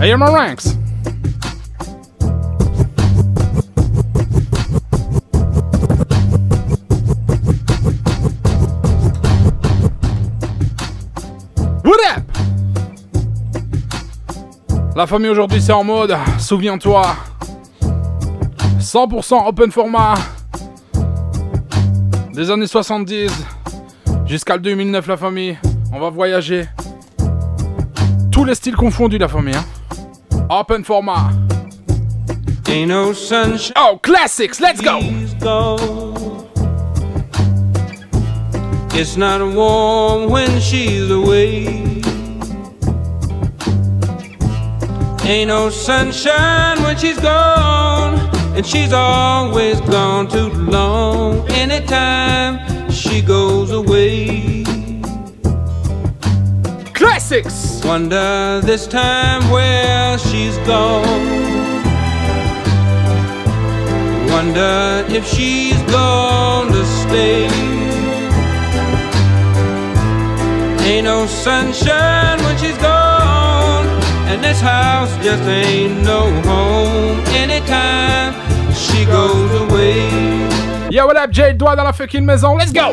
Hey, my ranks. What up? La famille aujourd'hui c'est en mode, souviens-toi, 100% open format des années 70 jusqu'à 2009 la famille. On va voyager. Tous les styles confondus la famille. Hein. Open format. Ain't no sunshine. Oh, classics, let's go. It's not warm when she's away. Ain't no sunshine when she's gone, and she's always gone too long. Anytime she goes away. Wonder this time where she's gone. Wonder if she's gone to stay. Ain't no sunshine when she's gone, and this house just ain't no home. Anytime she goes away. Yo, what up, Jay? Doigt dans la fucking maison, let's go!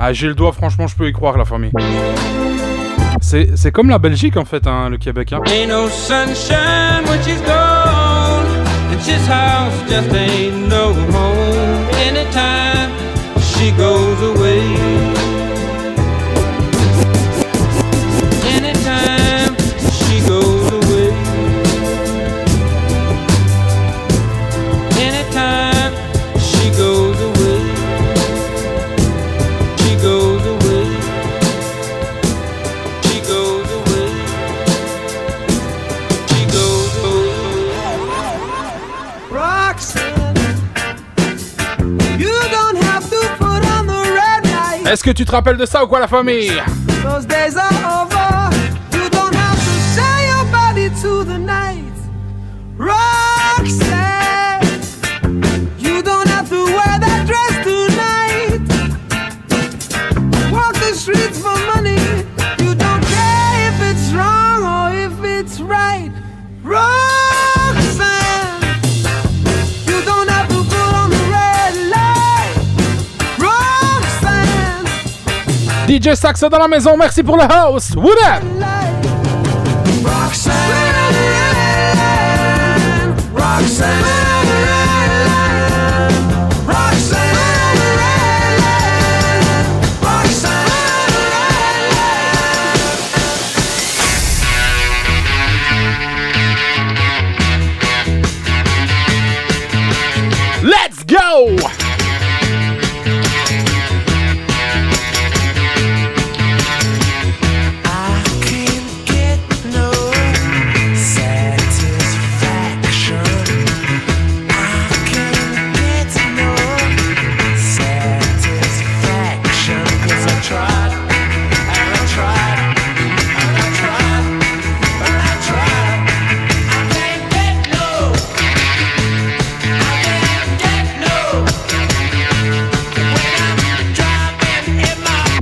Ah, j'ai le doigt, franchement, je peux y croire, la famille. C'est, comme la Belgique, en fait, hein, le Québec. Hein. Ain't no sunshine when she's gone. And this house just ain't no home. Anytime she goes Est-ce que tu te rappelles de ça ou quoi, la famille? DJ Saxo dans la maison, merci pour le house, what up?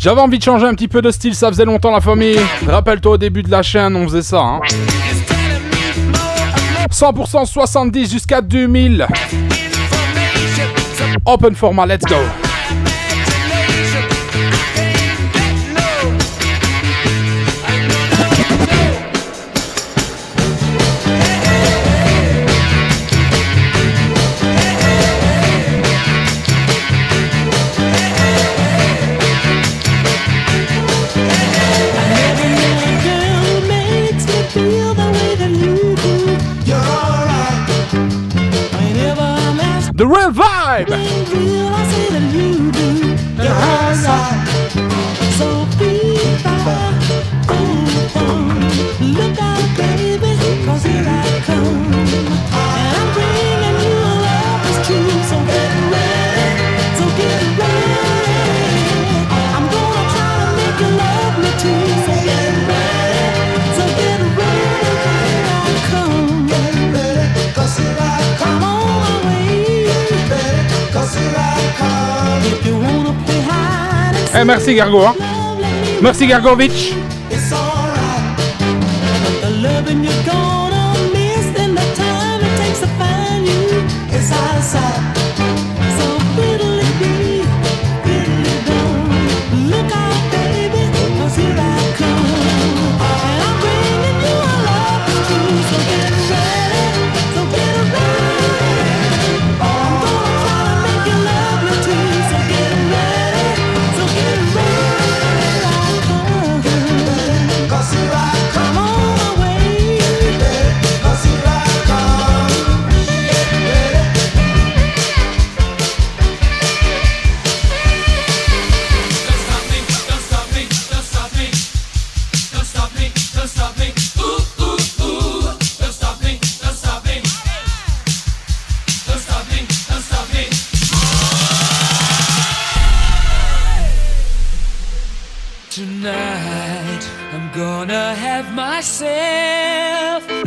J'avais envie de changer un petit peu de style, ça faisait longtemps la famille. Rappelle-toi au début de la chaîne, on faisait ça. Hein. 100% 70 jusqu'à 2000. Open format, let's go. merci Gargo. Hein. Merci Gargovic.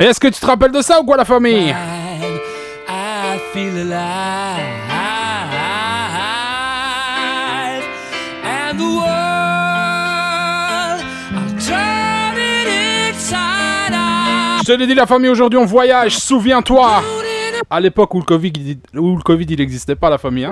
Est-ce que tu te rappelles de ça ou quoi, la famille? Je te l'ai dit, la famille, aujourd'hui, on voyage. Souviens-toi. À l'époque où le Covid, où le COVID il n'existait pas, la famille. Hein.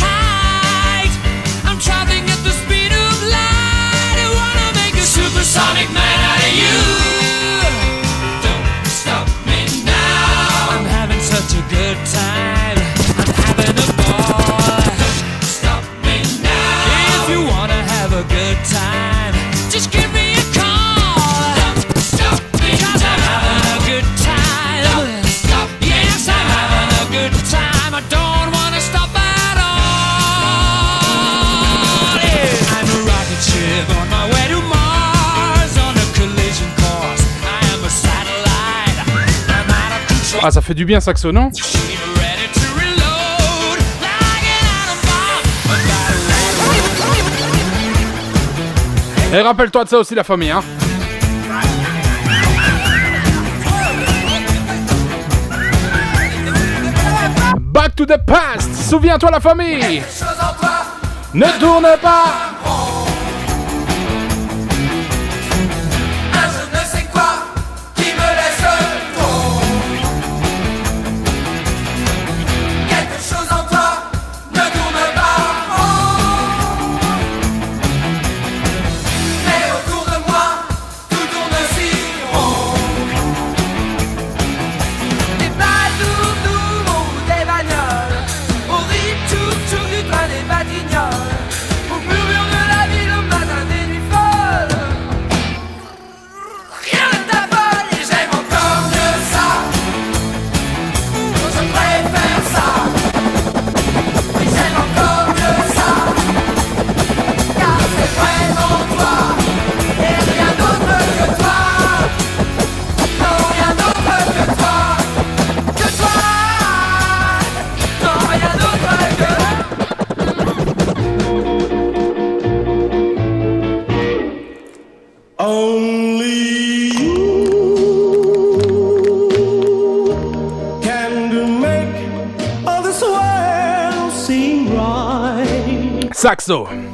supersonic man out of you. Don't stop me now. I'm having such a good time. I'm having a Ah, ça fait du bien, saxonnant. Et rappelle-toi de ça aussi, la famille, hein. Back to the past, souviens-toi la famille. Ne tourne pas. abrazo.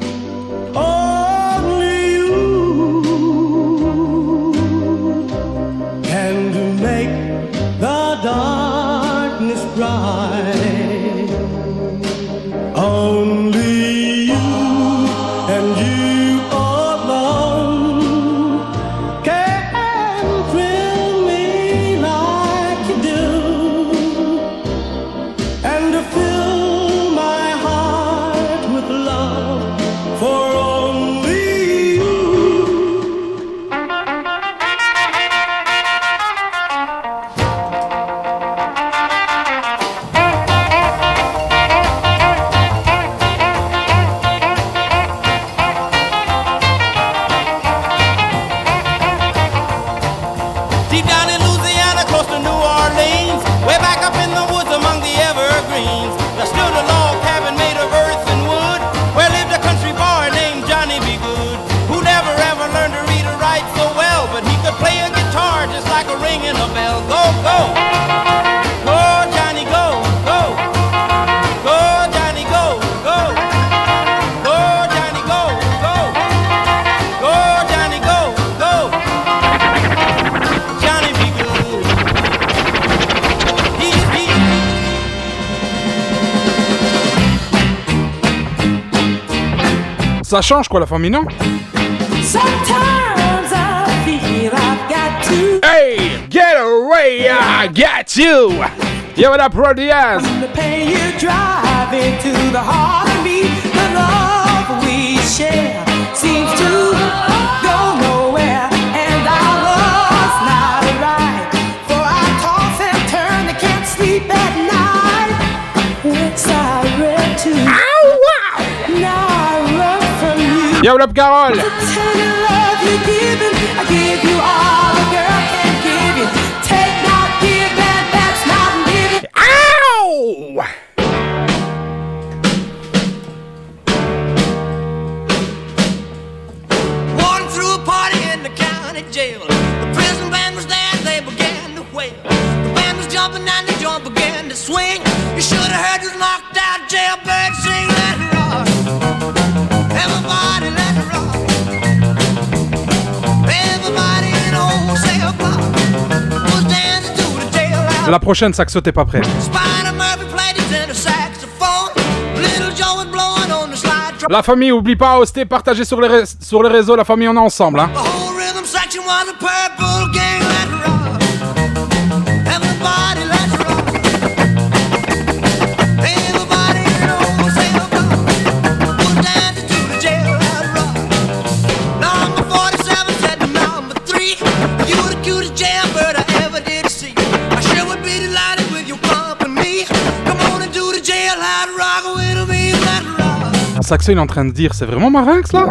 Ça change quoi la famille, non Sometimes I feel I've got to Hey, get away, I got you. Yo, what up, Pro Diaz? the pain you drive into the heart of me. The love we share seems to go nowhere, and our love's not right. For I toss and turn, I can't sleep at night. Once I read to Yo, up, Carole? La prochaine, Saxo, t'es pas prêt. La famille, oublie pas, hoster, partager sur les, sur les réseaux. La famille, on est ensemble, hein. Saxo, il est en train de dire, c'est vraiment Marinx, là in.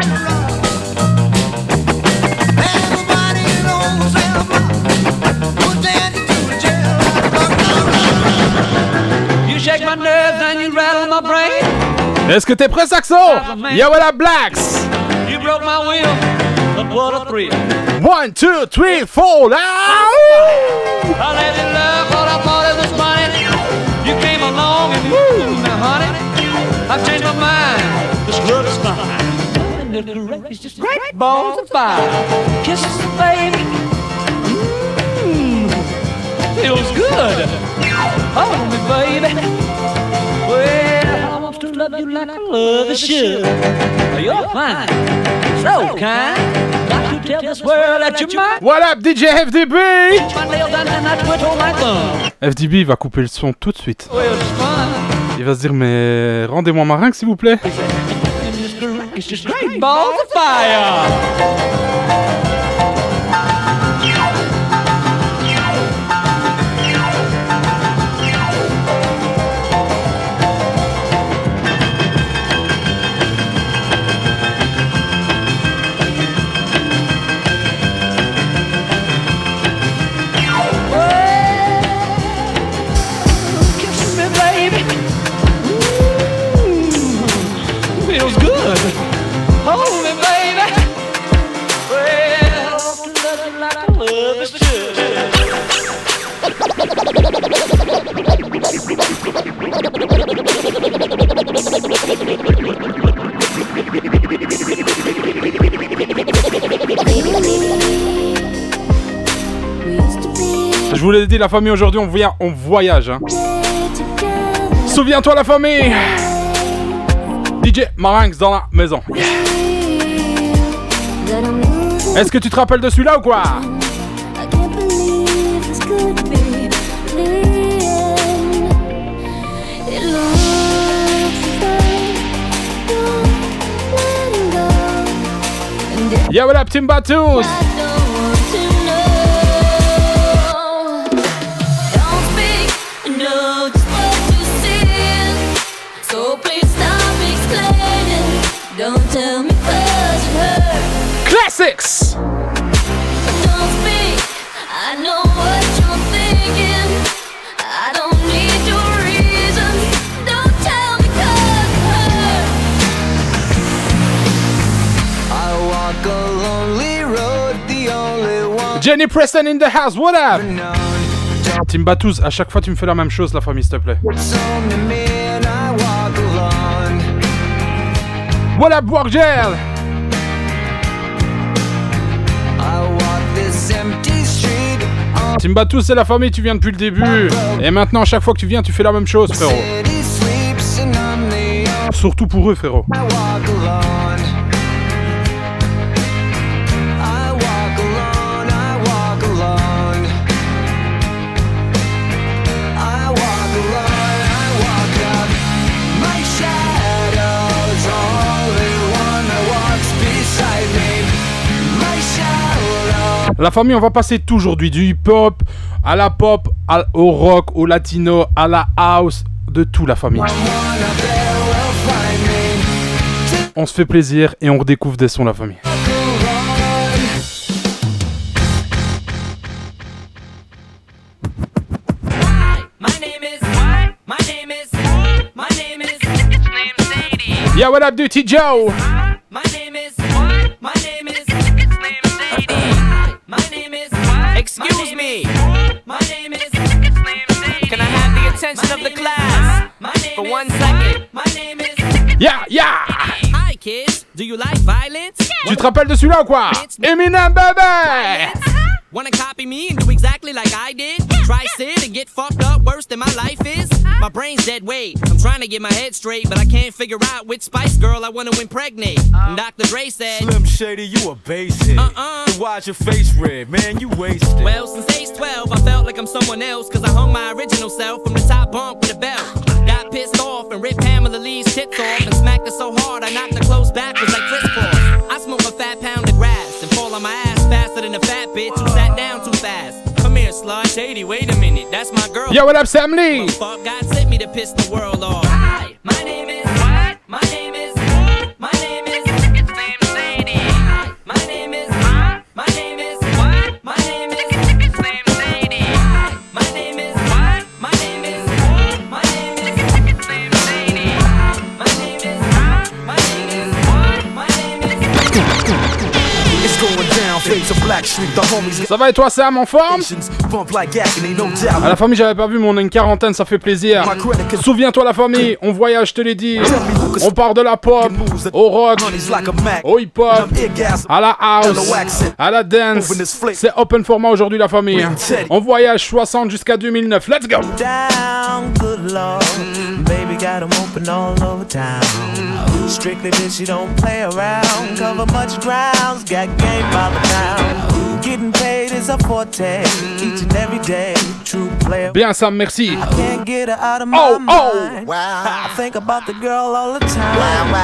You you. Est-ce que t'es prêt, Saxo? Yo, up, Blacks? You broke my will, but what a thrill. One, two, three, four, now! I let you love what I thought it was funny. You came along and woo, now honey, I've changed my mind. And the great, it's just great balls of fire. Kisses, baby. Mmm, feels good. Hold me, baby. Well, I want to love you like I love a should. You're fine, so kind. Got to tell this world that you're mine. What up, DJ FDB? FDB il va couper le son tout de suite. Il va se dire, mais rendez-moi Marinx, s'il vous plaît. And it's great- It's just great balls of fire. Je vous l'ai dit, la famille, aujourd'hui, on, voya- on voyage. Hein. Souviens-toi, la famille DJ Marinx dans la maison. Est-ce que tu te rappelles de celui-là ou quoi? And if Yo, what up, Timbatus I Jenny Preston in the house, what up? Timbatus, à chaque fois tu me fais la même chose, la famille, s'il te plaît. What up, Wargel? All Timbatus, c'est la famille, tu viens depuis le début. Et maintenant, à chaque fois que tu viens, tu fais la même chose, frérot. Surtout pour eux, frérot. La famille, on va passer tout aujourd'hui du hip-hop à la pop, à- au rock, au latino, à la house, de tout la famille. On se fait plaisir et on redécouvre des sons la famille. Yeah, what up, Duty Joe? Attention of the class for one second? My name is Yeah, yeah! Tu te rappelles de celui-là ou quoi? Eminem, baby! Uh-huh. Wanna copy me and do exactly like I did? Try sit and get fucked up worse than my life is? Uh-huh. My brain's dead weight. I'm trying to get my head straight, but I can't figure out which Spice Girl I wanna impregnate. Uh-huh. And Dr. Dre said, Slim Shady, you a basic. Uh-uh. Then why's your face red, man? You wasted. Well, since age 12, I felt like I'm someone else, cause I hung my original self from the top bunk with a belt. Got pissed off and ripped Pamela Lee's tits off and smacked her so hard I knocked her clothes backwards like crisscross. I smoke a fat pound of grass and fall on my ass faster than a fat bitch who sat down too fast. Come here, slut. Shady, wait a minute, that's my girl. Yo, what up, Sam Lee? Fuck, God sent me to piss the world off. Hi, my name is what? My name Ça va et toi, Sam, en forme? À la famille, j'avais pas vu, mais on a une quarantaine, ça fait plaisir. Souviens-toi, la famille, on voyage, je te l'ai dit. On part de la pop, au rock, au hip-hop, Orgasm. à la house, à la dance. C'est open format aujourd'hui, la famille. On voyage 60 jusqu'à 2009. Let's go! Baby got 'em open all over town. Strictly bitch, you don't play around. Cover much grounds, got game by the pound. Getting paid is a forte, each and every day. True player. Bien, Sam, merci. Can't get her out of my Oh, oh. mind. I think about the girl all the time.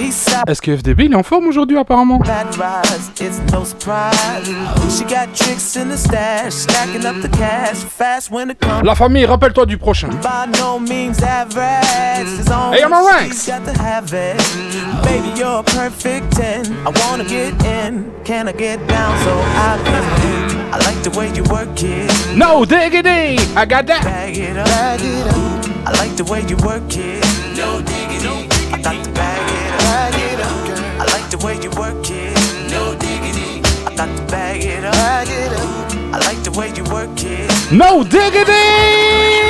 East side Est-ce que FDB, il est en forme aujourd'hui, apparemment? bad rise, it's no surprise. She got tricks in the stash, stacking up the cash fast when it comes. La famille, rappelle-toi du prochain. by no means average. There's only Hey, I'm a ranks. she's got to have it. Baby, you're a perfect 10. I wanna get in. Can I get down so I can? I like the way you work it. No diggity! I got that! Bag it up. Bag it up. I like the way you work it. No diggity. I got to bag it up. Bag it up. I like the way you work it. No diggity. I got to bag it up. Bag it up. I like the way you work it. No diggity!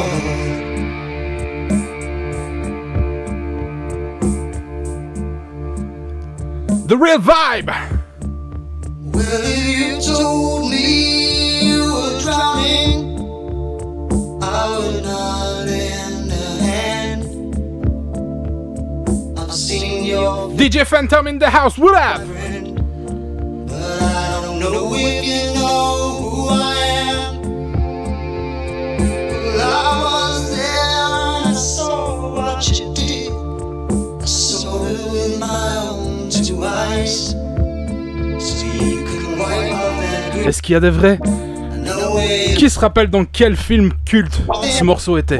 The real vibe! Well, if you told me you were drowning, I would not lend a hand. I've seen your DJ Phantom in the house, what up? friend, but I don't know if you know who I am. Est-ce qu'il y a des vrais? Qui se rappelle dans quel film culte ce morceau était?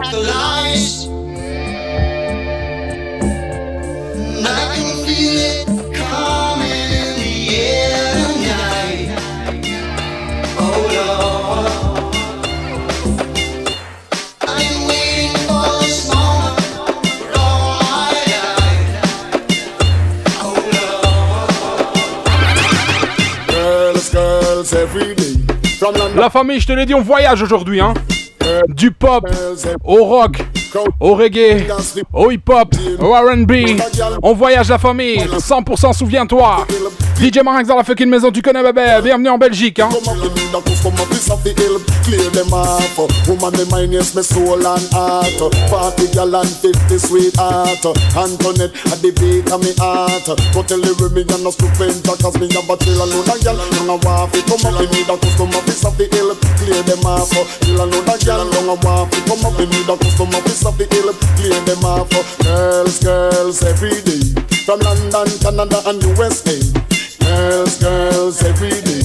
La famille, je te l'ai dit, on voyage aujourd'hui, hein. Du pop every au rock, au reggae, au hip-hop, au R&B. On voyage la famille, 100% souviens-toi. DJ Marinx dans la fucking maison, tu connais bébé. Bienvenue en Belgique. Hein. Of the hill, clear them off. Woman, the mine, yes, me soul and heart. Party gal and 50 sweetheart. Antoinette, at the beat of me heart. Go tell the me and no stupid, cause me have a a a. Girls, girls, every day. From London, Canada and USA. Girls, girls, every day.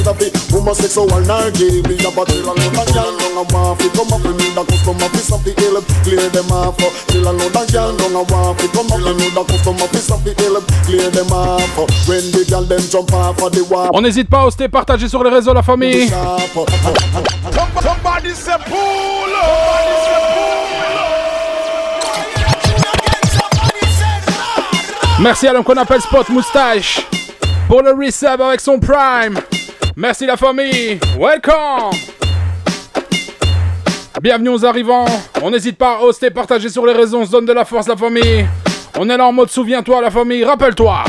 A bit homosexual and gay, we have a chill and load of gal, don't a waff it, come up with me, the customer piece of the hill, clear them off. Chill and load of gal, don't a waff it, come up with me, the customer piece of the hill, clear them off. When the gal them jump off of the wall. On n'hésite pas à hoster, partager sur les réseaux la famille. Somebody say pull Merci à l'homme qu'on appelle Spot Moustache pour le resub avec son prime. Merci la famille. Welcome. Bienvenue aux arrivants. On n'hésite pas à hoster, partager sur les réseaux. On se donne de la force la famille. On est là en mode souviens-toi la famille. Rappelle-toi.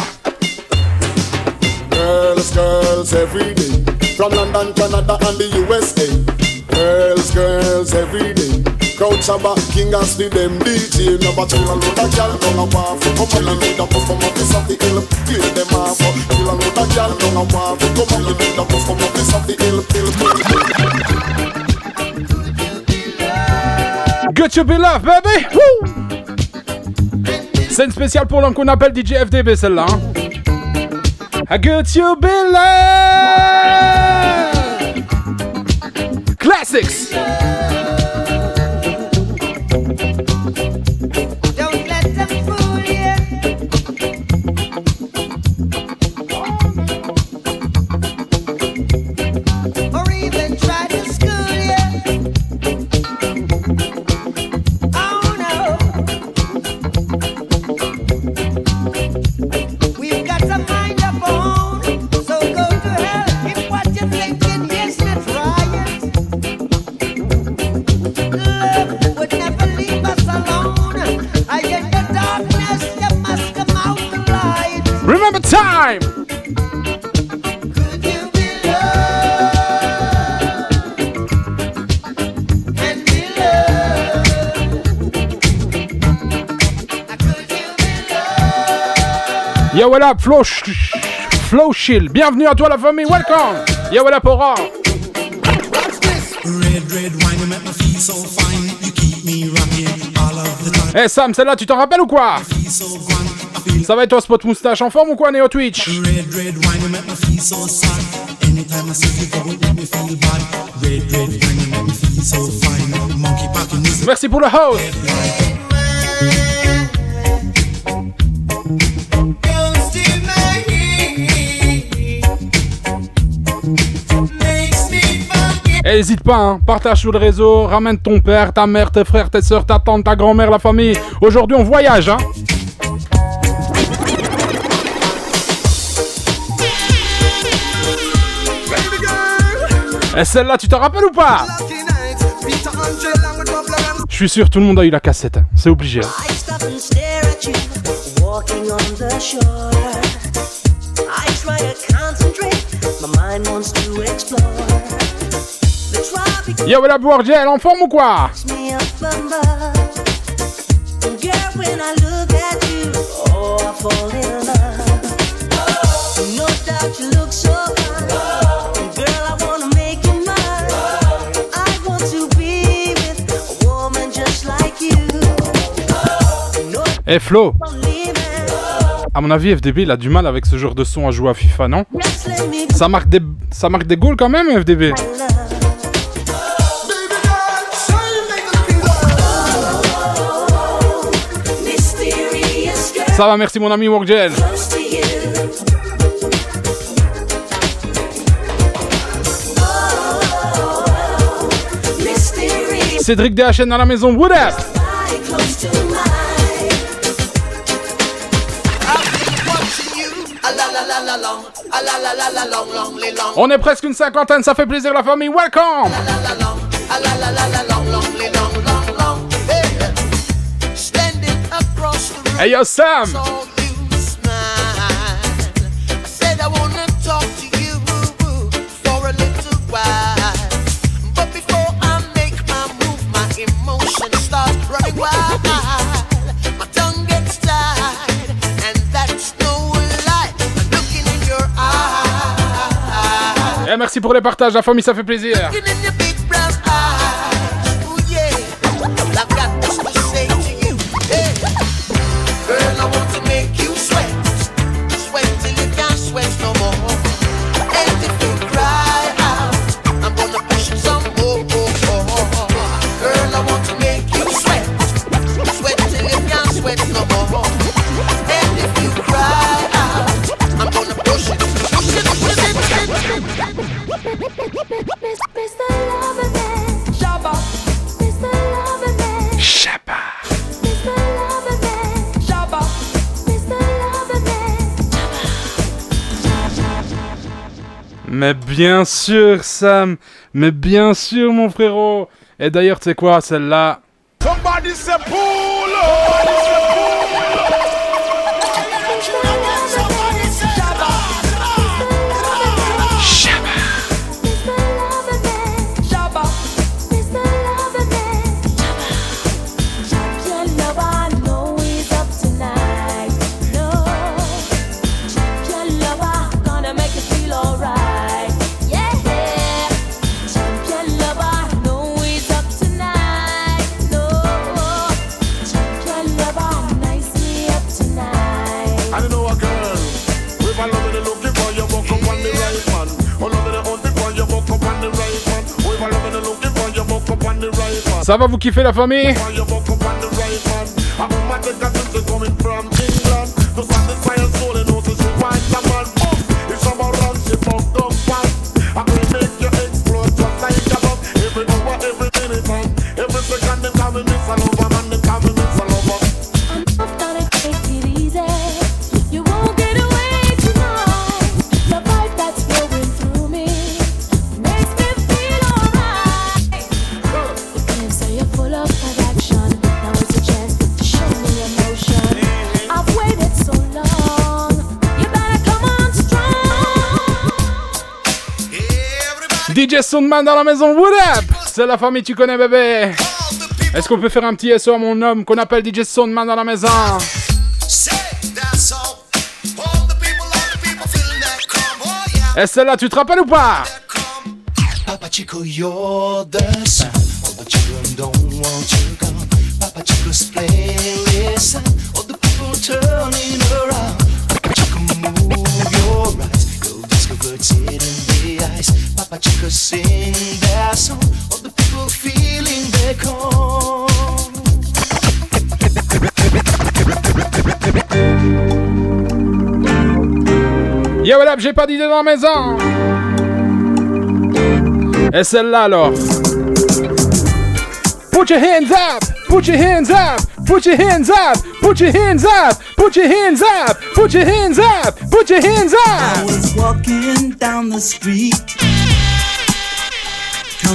Girls, girls, every day. From London, Canada, and the USA. Girls, girls, every day. Crowd. Good to be loved, baby. C'est une spéciale pour l'homme qu'on appelle DJ FDB, celle-là. hein. Classics. Up, Flow, Flow Shield. Bienvenue à toi, la famille. Welcome. Of the time. Eh Sam, celle-là, tu t'en rappelles ou quoi? Ça va être toi, Spot Moustache en forme ou quoi, Néo Twitch? Red, red wine, you make me feel so sad. Anytime I see you go, it make me feel bad. Red, red wine, you make me feel so fine. Monkey packing is Merci pour le host. N'hésite pas, hein, partage sur le réseau, ramène ton père, ta mère, tes frères, tes soeurs, ta tante, ta grand-mère, la famille. Aujourd'hui, on voyage, hein. Et celle-là, tu t'en rappelles ou pas? Je suis sûr, tout le monde a eu la cassette. hein. C'est obligé. hein. Yo, la Bourgel, en forme ou quoi? Eh Flo, leaving. à mon avis, FDB, il a du mal avec ce genre de son à jouer à FIFA, non? Ça marque, des, ça marque des goals quand même, FDB Ça va, merci mon ami Workgel. Cédric DHN dans la maison, what up? On est presque une cinquantaine, ça fait plaisir la famille, welcome Hey yo Sam. Merci pour les partages, la famille ça fait plaisir. Mais bien sûr Sam, mais bien sûr mon frérot. Et d'ailleurs tu sais quoi, celle-là, ça va vous kiffer la famille? Soundman dans la maison, what up? C'est la famille, tu connais bébé? Est-ce qu'on peut faire un petit SO à mon homme qu'on appelle DJ Soundman dans la maison? Et celle-là, tu te rappelles ou pas? Papa Chico, you're the sun. All the don't want you gone. Papa Chico's playlist. Papa Chico, sing their song. All the people feeling their call. Yo, what up, j'ai pas d'idée dans la maison Et celle-là alors Put your hands up Put your hands up Put your hands up Put your hands up Put your hands up Put your hands up Put your hands I up was walking down the street.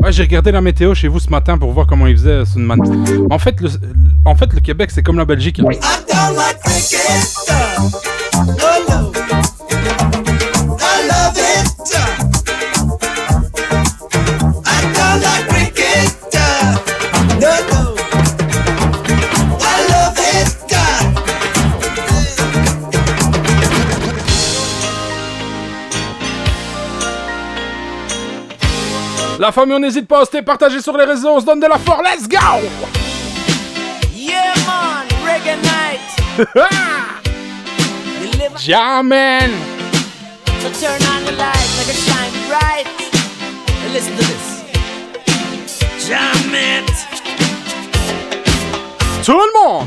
Ouais, j'ai regardé la météo chez vous ce matin pour voir comment il faisait Soundman. En fait, le, en fait, le Québec c'est comme la Belgique. I La famille, on n'hésite pas à poster, partager sur les réseaux, on se donne de la force, let's go Yeah, man, reggae night. You live Jamen So turn on the light, make it shine bright. And listen to this. Jam it. Tout le monde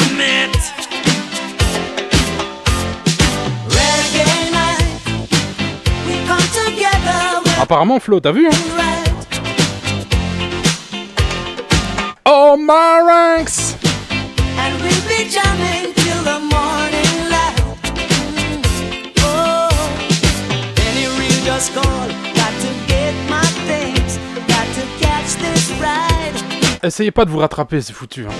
my things, got to catch this ride. Essayez pas de vous rattraper, c'est foutu. hein.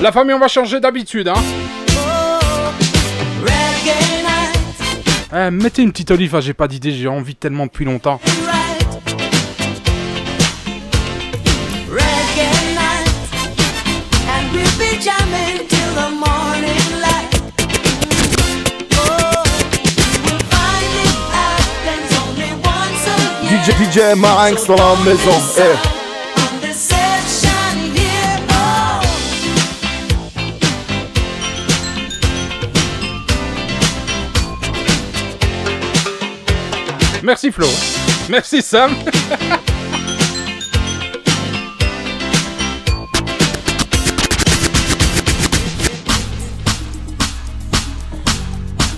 La famille, on va changer d'habitude, hein. Eh, mettez une petite olive, hein, j'ai pas d'idée, j'ai envie tellement depuis longtemps. right. Reggae night, and we'll be jamming till the morning light. Oh. DJ, DJ Marinx dans la maison. Eh. Merci Flo. Merci Sam.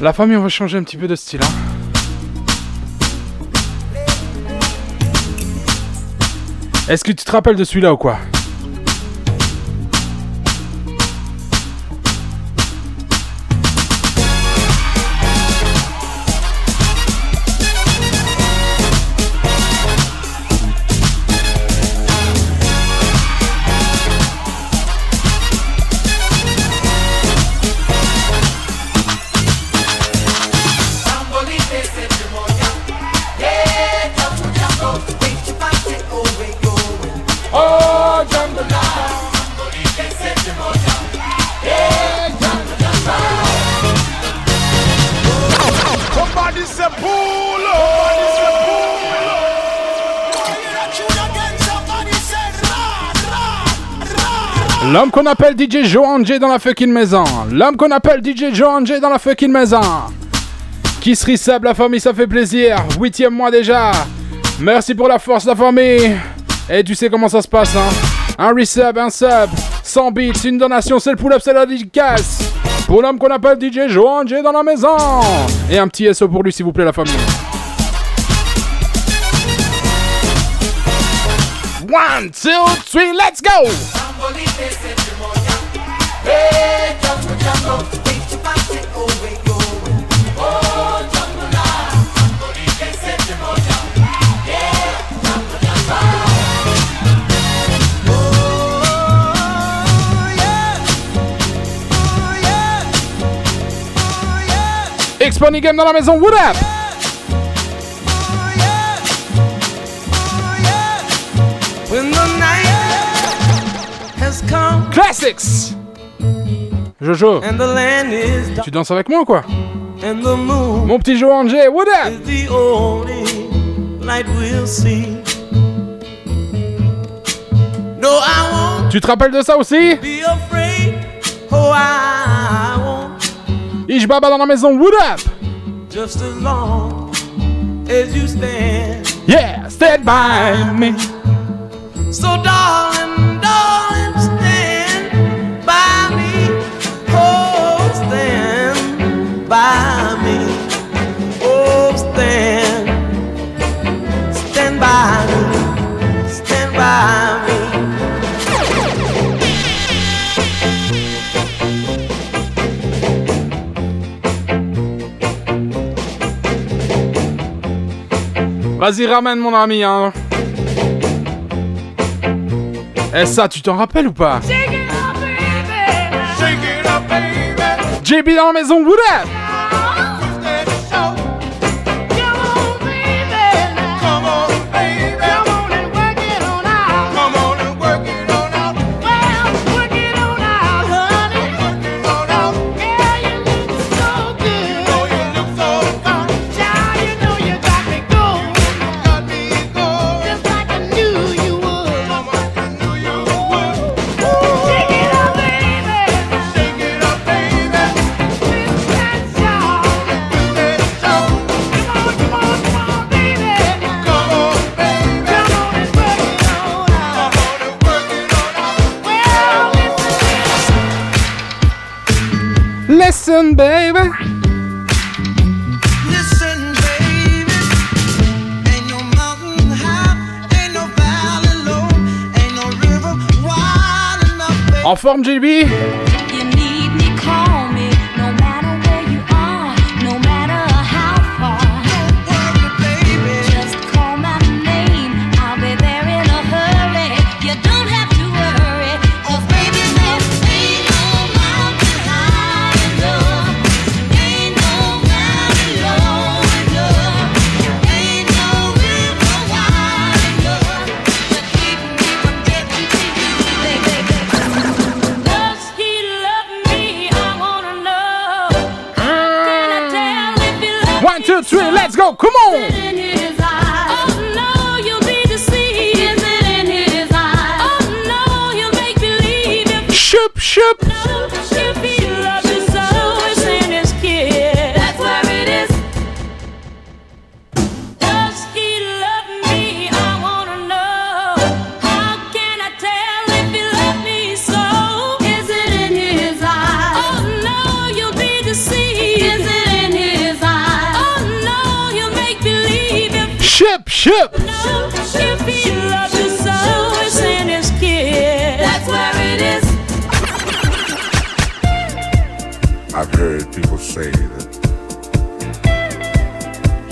La famille, on va changer un petit peu de style. Hein. Est-ce que tu te rappelles de celui-là ou quoi? L'homme qu'on appelle DJ Joe Angé dans la fucking maison. L'homme qu'on appelle DJ Joe Angé dans la fucking maison. Qui se la famille, ça fait plaisir. Huitième mois déjà. Merci pour la force, la famille. Et tu sais comment ça se passe, hein. Un resub, un sub, 100 bits, une donation, c'est le pull-up, c'est la dédicace. Pour l'homme qu'on appelle DJ Joe Angé dans la maison. Et un petit SO pour lui, s'il vous plaît, la famille. One, two, three, let's go! Expony Game dans la maison, what up? Classics! Jojo, tu danses avec moi ou quoi? Mon petit Joe Angé, what up? Tu te rappelles de ça aussi? afraid. Oh. Ich Baba dans la maison, what up? Just as long as you stand. Yeah, stand by me. So, darling, Vas-y, ramène mon ami, hein. Eh, ça, tu t'en rappelles ou pas? JB dans la maison, what up? forme, JB ship. I've heard people say that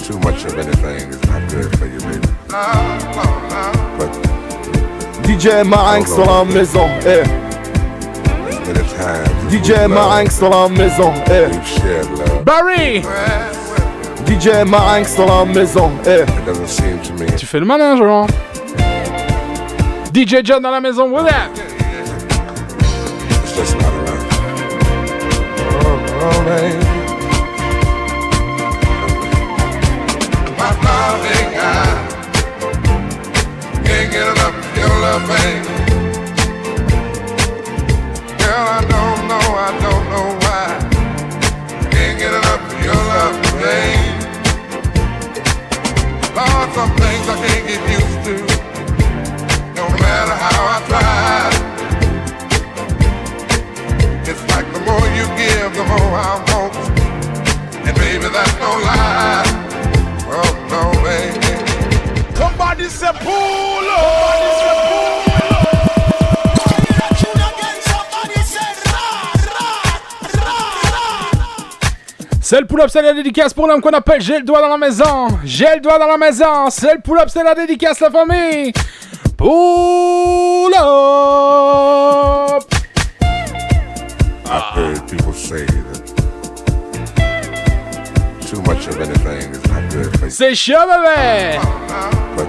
too much of anything is not good for you, baby. But DJ ma oh, angst la maison, eh. DJ ma angst la maison, eh. Barry. DJ Marinx dans la maison. Eh. Hey. Tu fais le malin, genre. DJ John dans la maison, what up? pull-up, c'est la dédicace pour l'homme qu'on appelle J'ai le doigt dans la maison. J'ai le doigt dans la maison. C'est le pull-up, c'est la dédicace, la famille. Pull-up. Heard people say that too much of anything is not good for you. C'est chiant, bébé. But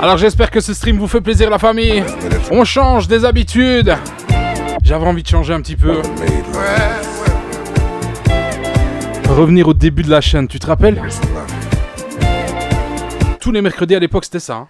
alors j'espère que ce stream vous fait plaisir la famille. On change des habitudes. J'avais envie de changer un petit peu revenir au début de la chaîne, tu te rappelles Tous les mercredis à l'époque, c'était ça. Hein.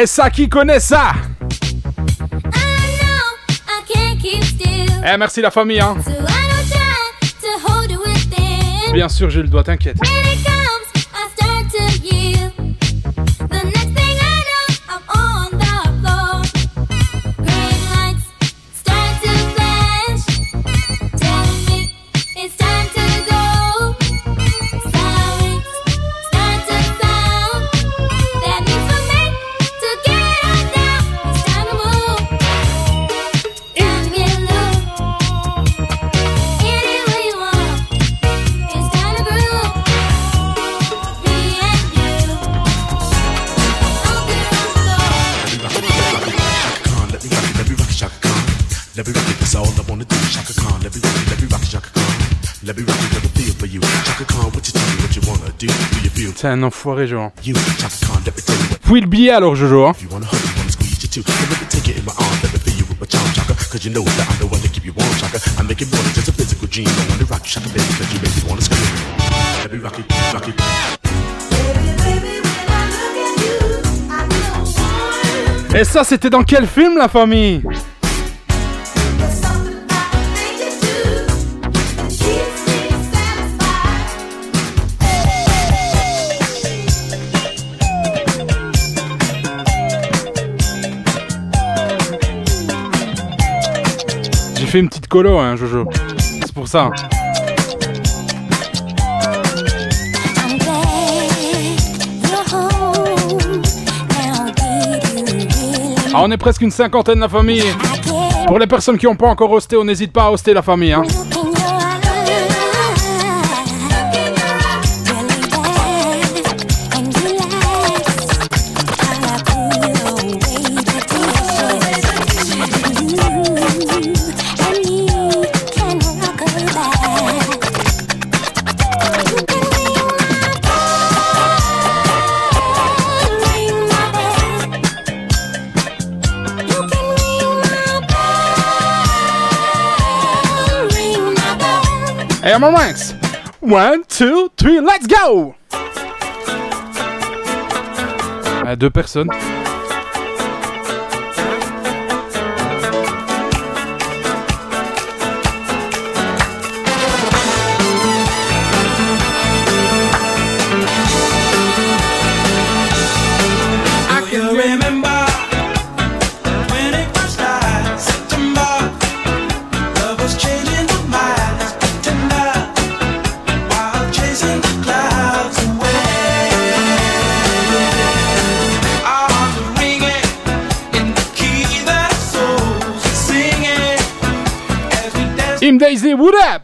Et ça qui connaît ça. Eh merci la famille hein. Bien sûr j'ai le doigt, t'inquiète. Arms, let me feel you with my charm, Chaka. Cause you know that I'm the one to keep you warm, Chaka. I make it more than just a physical dream. I wanna rock you, Chaka, baby, cause you make me wanna scream. Let me rock it, rock it. Et ça, c'était dans quel film, la famille? Fait une petite colo, hein, Jojo. C'est pour ça. Ah, on est presque une cinquantaine, la famille. Pour les personnes qui n'ont pas encore hosté, on n'hésite pas à hoster la famille. Hein. Hey, I'm ranks. One, two, three, let's go! Ah, deux personnes. Im Daisy, what up?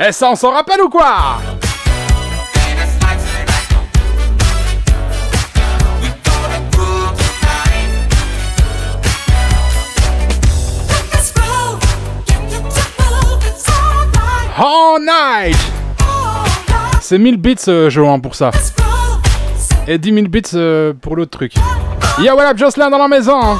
Eh, ça, on s'en rappelle ou quoi? All night! C'est 1000 bits, euh, Johan, pour ça. Et 10 000 bits euh, pour l'autre truc. Yo, what up, Jocelyn dans la maison? hein.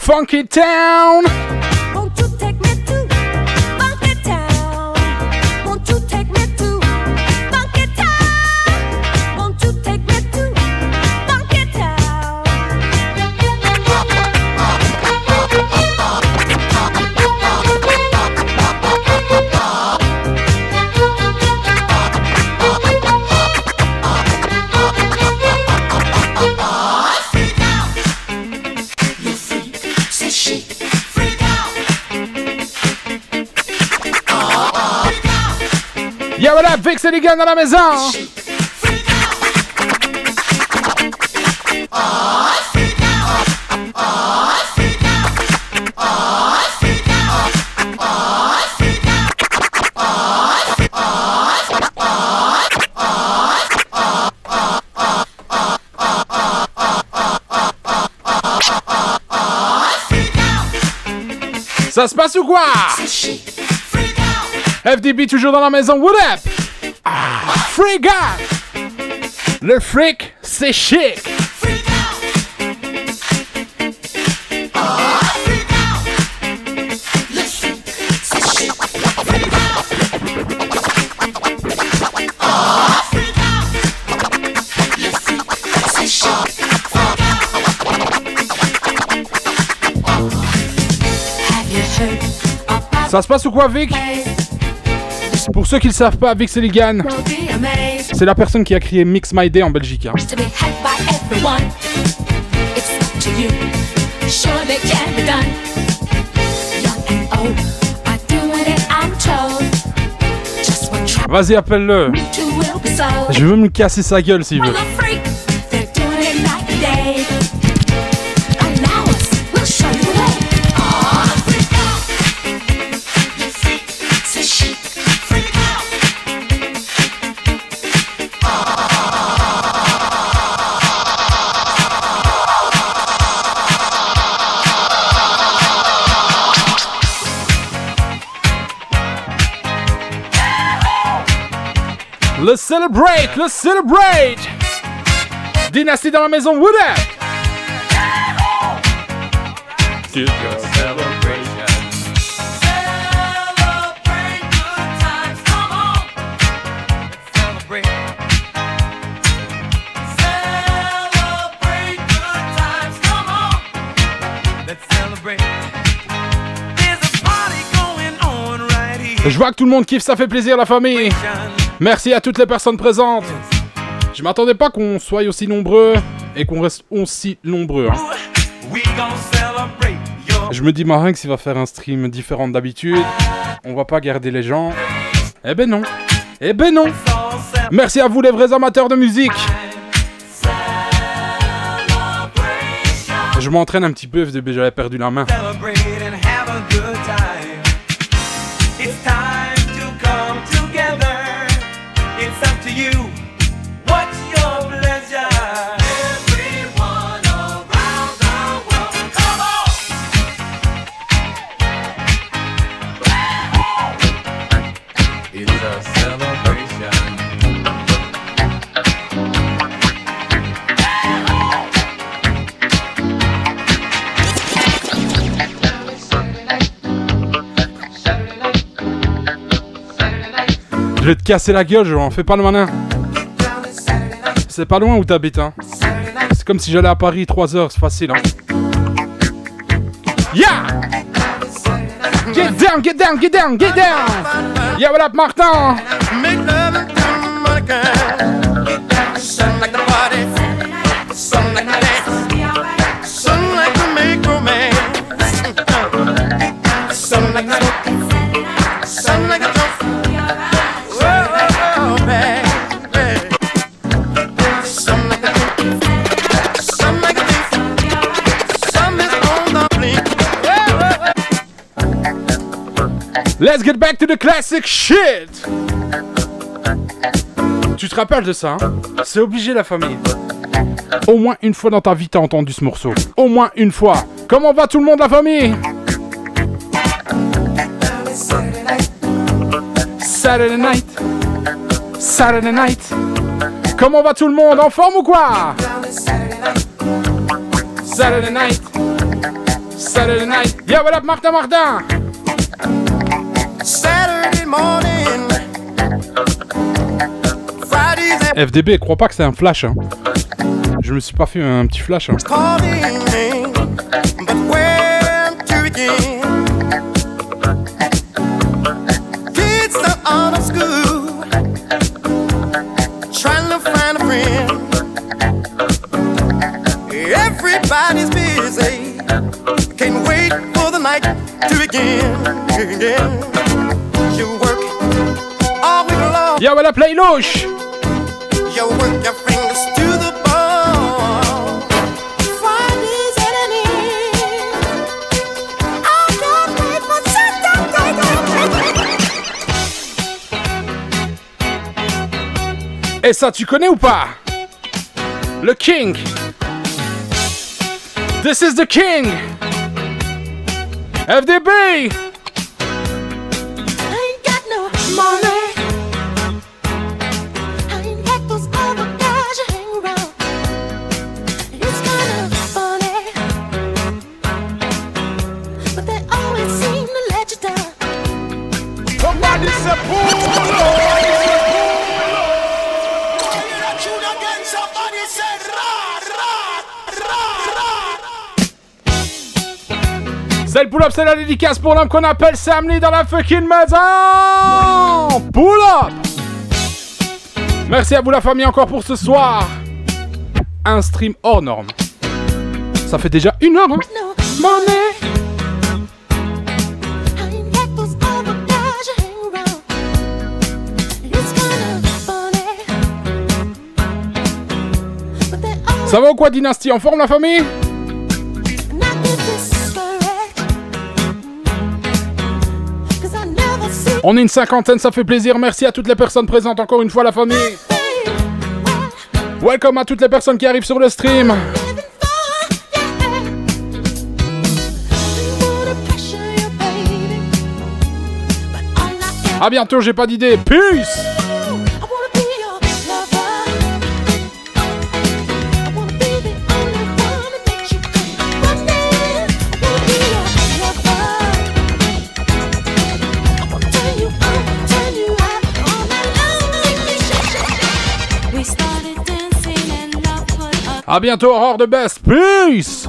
Funky Town! Gars dans la maison! Ça se passe ou quoi? FDB toujours dans la maison, what up? Le fric, c'est chic. Ça se passe ou quoi, Vic? Pour ceux qui ne savent pas, Vic Seligan c'est la personne qui a créé Mix My Day en Belgique. hein. Vas-y, appelle-le. Je veux me casser sa gueule s'il veut. Celebrate, le celebrate. Dynasty dans la maison, what up? Je vois que tout le monde kiffe, ça fait plaisir la famille. Merci à toutes les personnes présentes. Je m'attendais pas qu'on soit aussi nombreux et qu'on reste aussi nombreux. hein. Je me dis Marinx il va faire un stream différent d'habitude. On va pas garder les gens. Eh ben non. Eh ben non. Merci à vous les vrais amateurs de musique. Je m'entraîne un petit peu, FDB, j'avais perdu la main. Je vais te casser la gueule, je en fais pas le malin. C'est pas loin où t'habites, hein. C'est comme si j'allais à Paris 3 heures, c'est facile, hein. Yeah! Get down, get down, get down, get down! Yeah, what up, Martin? Let's get back to the classic shit! Tu te rappelles de ça, hein? C'est obligé, la famille. Au moins une fois dans ta vie, t'as entendu ce morceau. Au moins une fois. Comment va tout le monde, la famille? Saturday night. Saturday night. Comment va tout le monde? En forme ou quoi? Saturday night. Saturday night. Yeah, what up, Martin Martin? Morning. FDB, crois pas que c'est un flash. Hein. Je me suis pas fait un petit flash. Hein. can't wait for the night to begin. Up, play louche? You work your fingers to the bone. Friday's at an end. I can't wait for Saturday. Et ça, tu connais ou pas? Le King. This is the King. FDB. C'est la dédicace pour l'homme qu'on appelle Samly dans la fucking maison. Pull-up. Merci à vous la famille encore pour ce soir. Un stream hors norme. Ça fait déjà une heure, hein Money. Ça va ou quoi, Dynasty? En forme, la famille? On est une cinquantaine, ça fait plaisir. Merci à toutes les personnes présentes encore une fois, la famille. Welcome à toutes les personnes qui arrivent sur le stream. À bientôt, j'ai pas d'idée. Peace À bientôt, Aurore de Best. Peace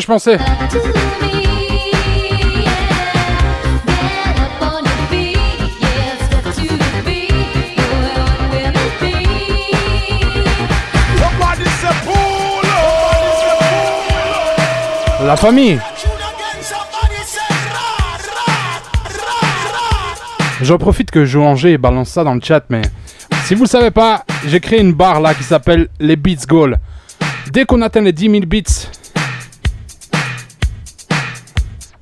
je pensais. La famille. J'en profite que Joanger balance ça dans le chat, mais si vous le savez pas, j'ai créé une barre là qui s'appelle les Beats Goal. Dès qu'on atteint les 10 000 bits,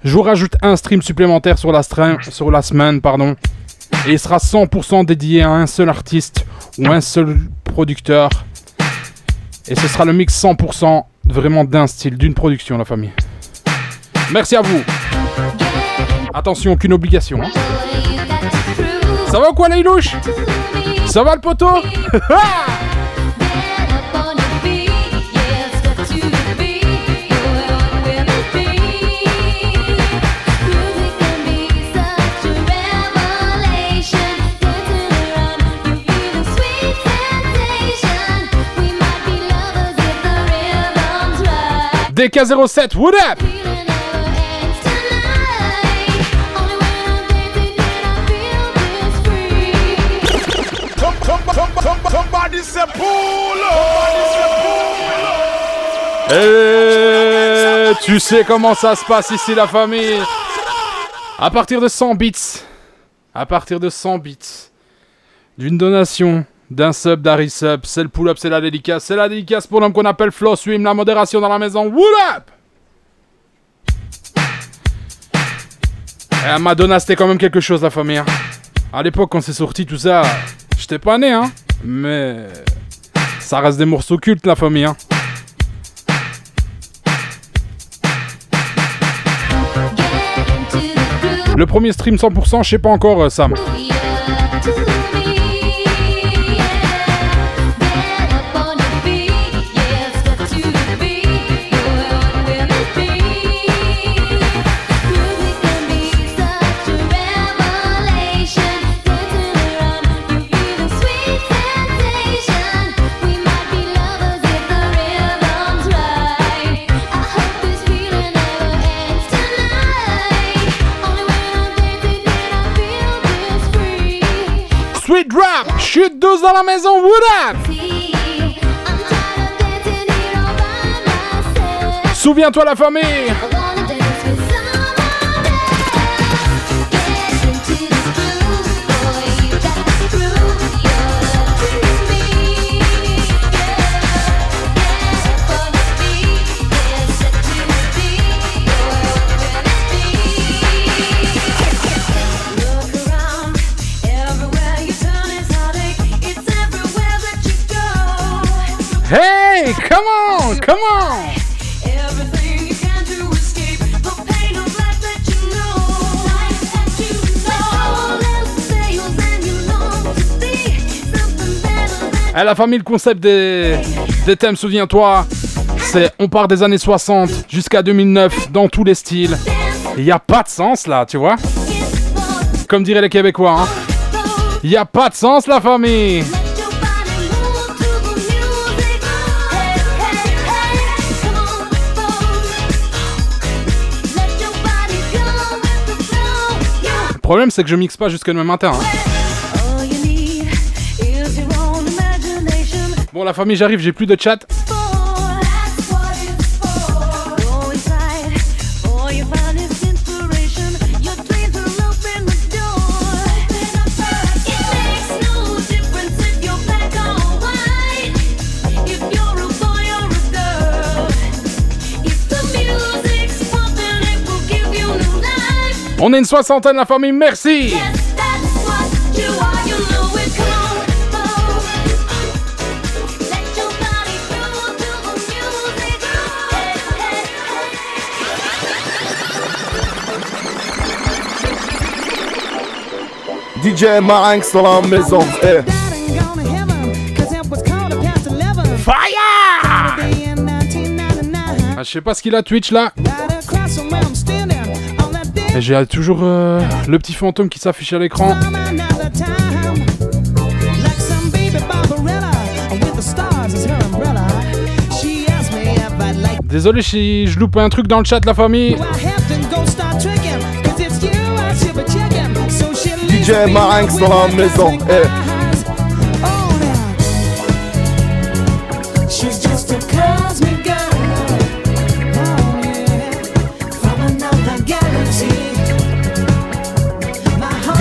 je vous rajoute un stream supplémentaire sur la, sur la semaine, pardon, et il sera 100% dédié à un seul artiste ou un seul producteur. Et ce sera le mix 100% vraiment d'un style, d'une production, la famille. Merci à vous. Attention, aucune obligation. hein. Ça va ou quoi, les Ça va le poteau? DK07, what up? Et tu sais comment ça se passe ici, la famille. À partir de 100 bits, à partir de 100 bits, d'une donation, d'un sub, d'Harry Sub, c'est le pull-up, c'est la dédicace, c'est la dédicace pour l'homme qu'on appelle Flo Swim, la modération dans la maison. What up à Madonna, c'était quand même quelque chose, la famille. hein. À l'époque, quand c'est sorti tout ça, j'étais pas né, hein. Mais ça reste des morceaux cultes, la famille. Hein. Le premier stream 100%, je sais pas encore, euh, Sam. Drop, chute douce dans la maison, what up? Souviens-toi la famille Come on! Eh, famille le concept des, thèmes, souviens-toi. C'est on part des années 60 jusqu'à 2009 dans tous les styles. Il n'y a pas de sens là, tu vois. Comme diraient les Québécois. Hein. Il n'y a pas de sens la famille. Problème, c'est que je mixe pas jusque demain matin. hein. Bon, la famille, j'arrive, j'ai plus de chat. On est une soixantaine, la famille, merci DJ Marinx dans la maison. Eh. Ah, je sais pas ce qu'il a Twitch là. Et j'ai toujours euh, le petit fantôme qui s'affiche à l'écran. Désolé si je loupe un truc dans le chat, la famille. DJ Marinx dans la maison. Eh.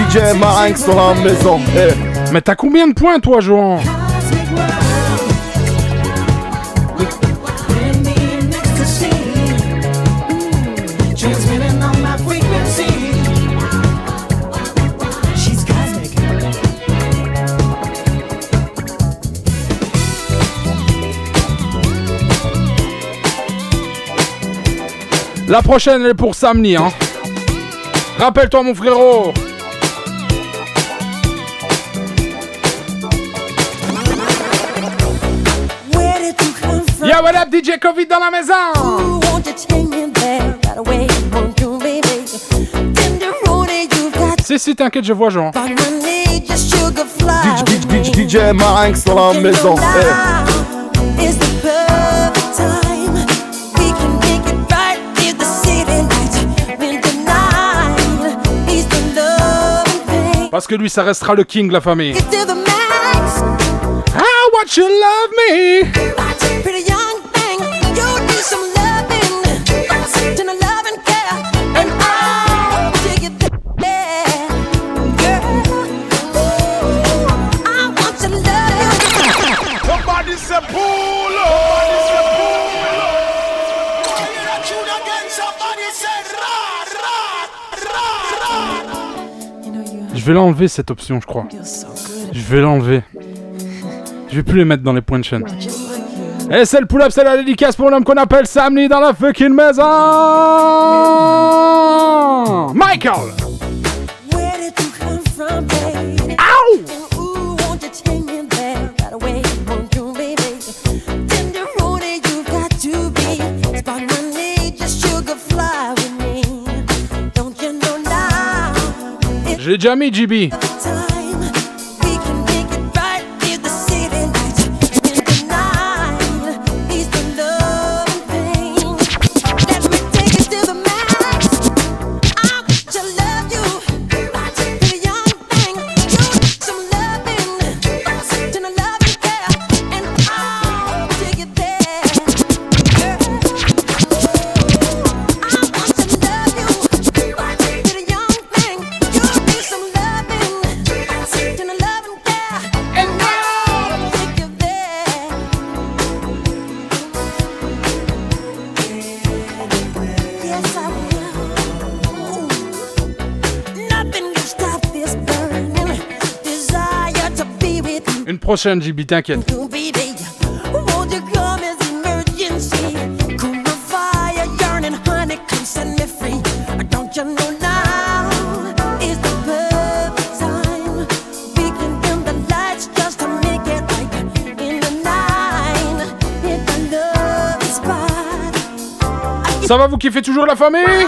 DJ Marinx dans la maison. Eh. Mais t'as combien de points toi, cosmic. La prochaine est pour Samni, hein. Rappelle-toi, mon frérot. DJ Covid dans la maison? Si, si, t'inquiète, je vois Jean. DJ, DJ, DJ Marinx dans la maison. Eh. Parce que lui, ça restera le king, la famille. Ah, what you love me? Je vais l'enlever, cette option, je crois. Je vais l'enlever. Je vais plus les mettre dans les points de chaîne. Et c'est le pull-up, c'est la dédicace pour l'homme qu'on appelle Sammy dans la fucking maison. Michael! J'ai déjà prochaine, JB, t'inquiète. Ça va, vous kiffez toujours la famille?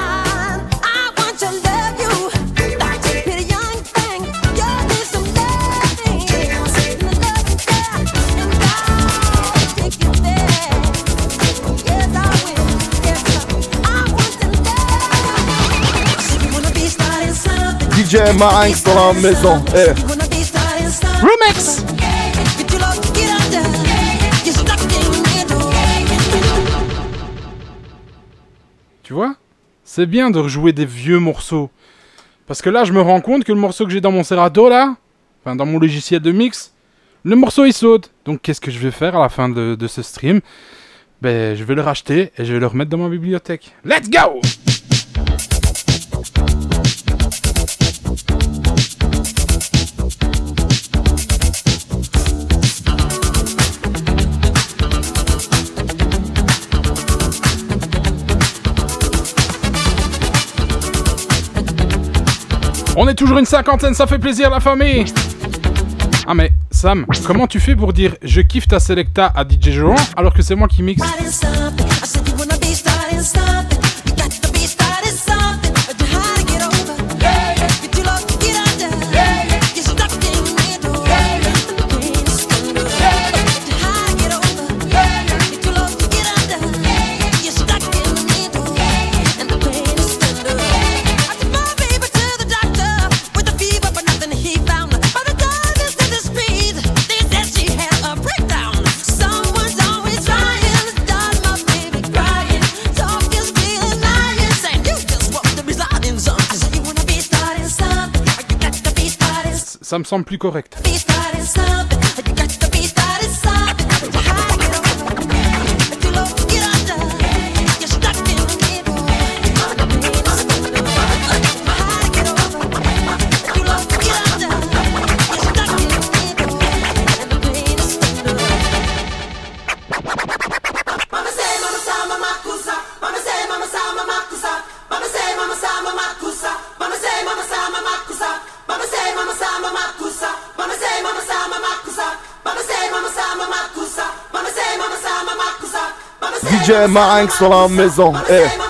DJ Marinx dans la maison. Eh. Remix Tu vois C'est bien de rejouer des vieux morceaux. Parce que là, je me rends compte que le morceau que j'ai dans mon Serato, là, enfin dans mon logiciel de mix, le morceau il saute. Donc qu'est-ce que je vais faire à la fin de, de ce stream? Ben, je vais le racheter et je vais le remettre dans ma bibliothèque. Let's go On est toujours une cinquantaine, ça fait plaisir la famille. Ah mais Sam, comment tu fais pour dire je kiffe ta Selecta à DJ Joan alors que c'est moi qui mixe? Ça me semble plus correct. DJ Marinx dans la maison. Eh.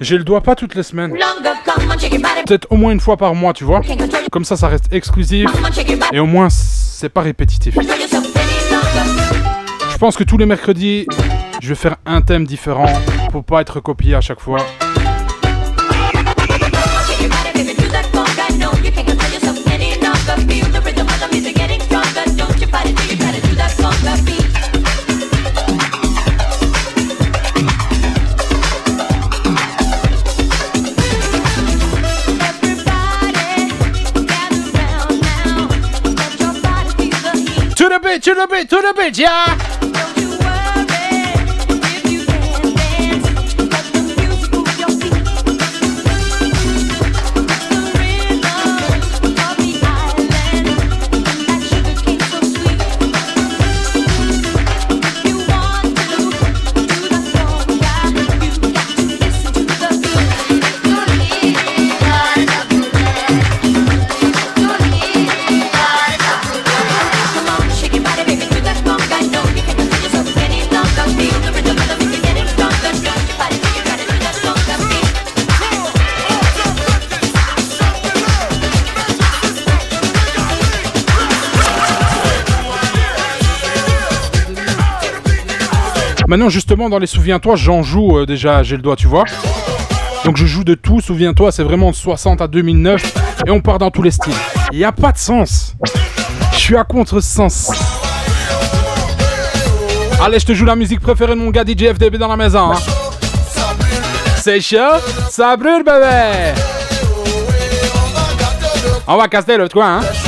J'ai le doigt pas toutes les semaines. Peut-être au moins une fois par mois, tu vois. Comme ça, ça reste exclusif. Et au moins, c'est pas répétitif. Je pense que tous les mercredis, je vais faire un thème différent pour pas être copié à chaque fois. Don't you fight it till you try to do that beat, to the beat, to the beat, yeah! Maintenant, justement, dans les Souviens-toi, j'en joue euh, déjà, j'ai le doigt, tu vois. Donc je joue de tout, souviens-toi, c'est vraiment de 60 à 2009 et on part dans tous les styles. Il n'y a pas de sens. Je suis à contre-sens. Allez, je te joue la musique préférée de mon gars DJ FDB dans la maison. hein. C'est chaud, ça brûle, bébé. On va casser l'autre coin, hein.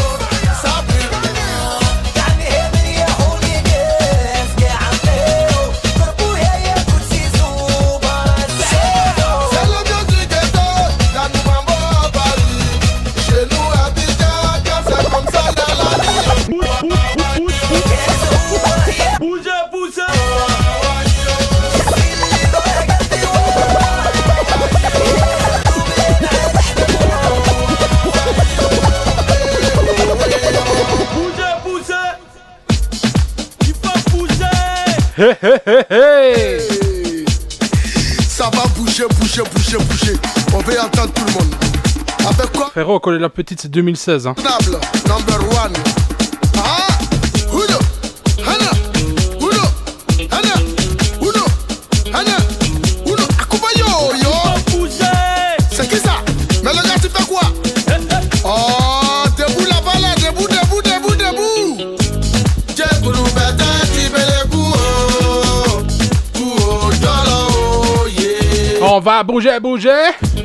Hey, hey, hey, hey. Ça va bouger, bouger, bouger, bouger. On veut entendre tout le monde. Avec quoi? Frérot, coller la petite, c'est 2016. Hein. Number one. Va bouger, bouger.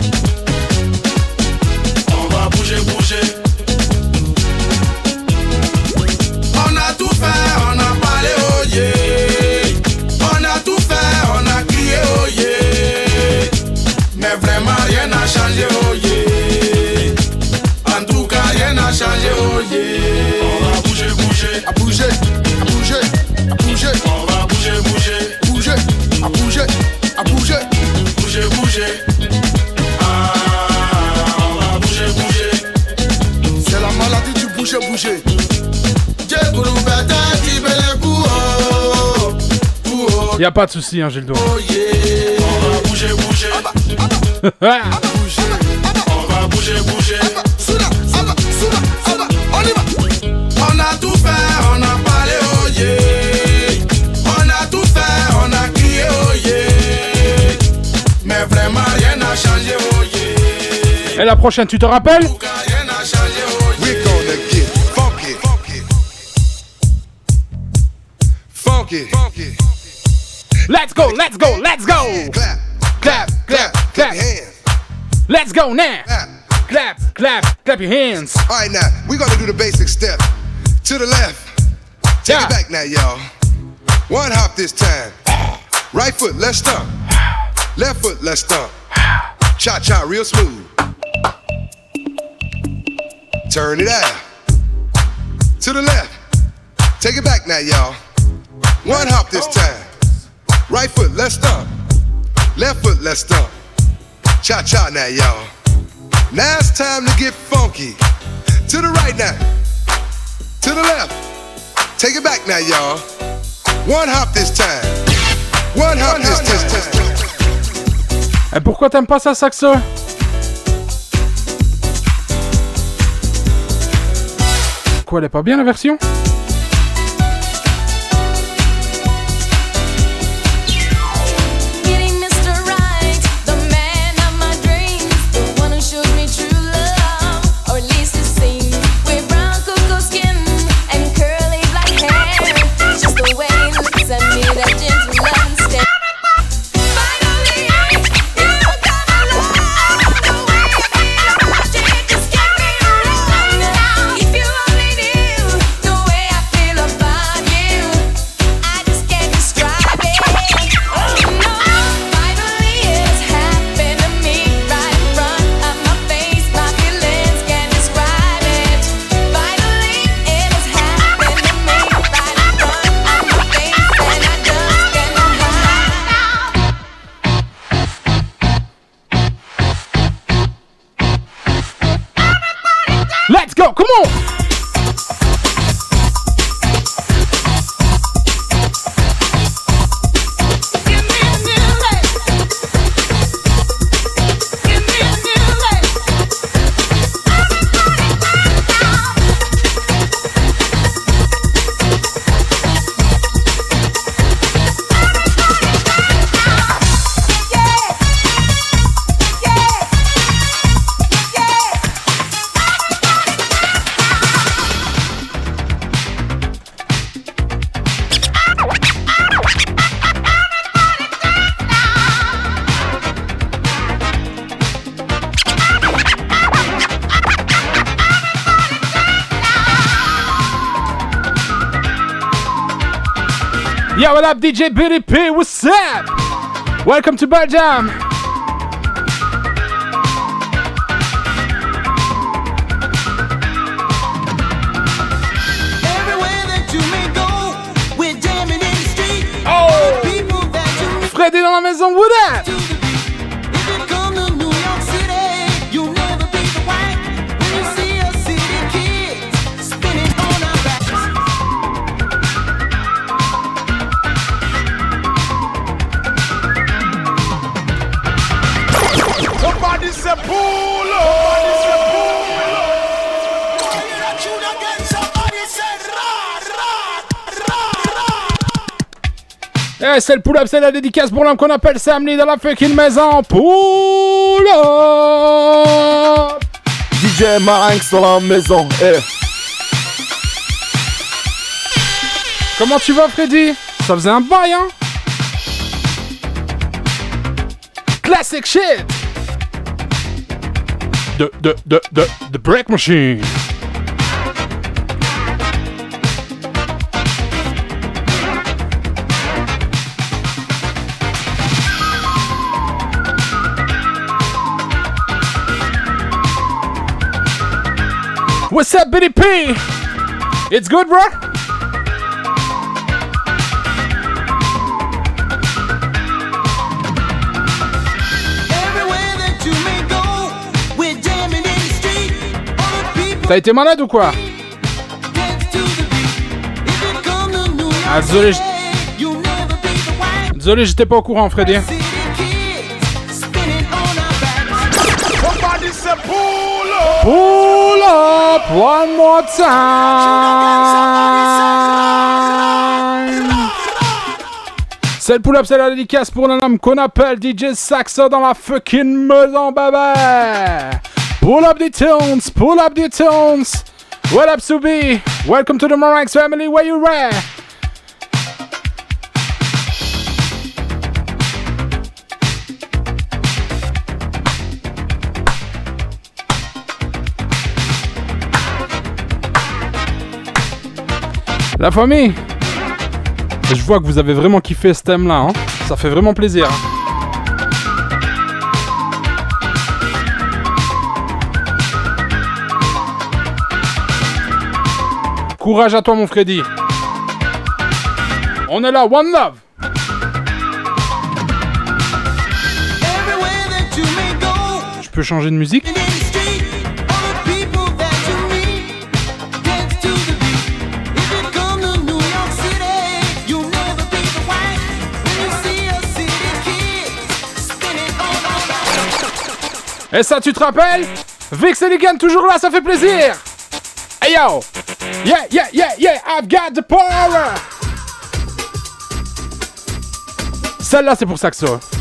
Y a pas de souci, hein, Gildo. oh, yeah. On va bouger, bouger. On va bouger, bouger. On y va. On a tout fait, on a parlé, oh yeah. On a tout fait, on a crié, oh yeah. Mais vraiment rien n'a changé, oh yeah. Et la prochaine, tu te rappelles? Rien n'a Let's go, let's go, let's go. Clap, clap, clap, clap. Let's go now. Clap, clap, clap your hands. All right, now we're gonna do the basic step. To the left. Take it back now, y'all. One hop this time. Right foot, let's stomp. Left foot, let's stomp. Cha cha, real smooth. Turn it out. To the left. Take it back now, y'all. One hop this time. Right foot, let's stomp. Left foot, let's stomp. Cha cha now, y'all. Now it's time to get funky. To the right now. To the left. Take it back now, y'all. One hop this time. One hop this time. Et pourquoi t'aimes pas ça, saxo Quoi, elle est pas bien la version DJ BDP? What's up? Welcome to Belgium. Everywhere that you may go, we're jamming in the street. Oh! People that you Fred est dans la maison, what up? Eh, c'est le pull-up, c'est la dédicace pour l'homme qu'on appelle Sam Lee dans la fucking maison. Pull-up DJ Marinx dans la maison, eh. Comment tu vas, Freddy? Ça faisait un bail, hein? Classic shit De, de, de, de, de Break Machine. What's up, Billy P? It's good, bro? T'as été malade ou quoi Ah, désolé, j'étais pas au courant, Freddy. Pull up one more time. C'est le pull-up, c'est la dédicace pour un homme qu'on appelle DJ Saxo dans la fucking maison, bébé. Pull up the tunes, pull up the tunes. What up, Subi? Welcome to the Moranx family. Where you at? La famille Je vois que vous avez vraiment kiffé ce thème-là, hein. ça fait vraiment plaisir. Courage à toi mon Freddy. On est là, one love. Je peux changer de musique? Et ça, tu te rappelles? Vix et Ligan toujours là, ça fait plaisir Hey yo Yeah, yeah, yeah, yeah, I've got the power Celle-là, c'est pour Saxo. Classics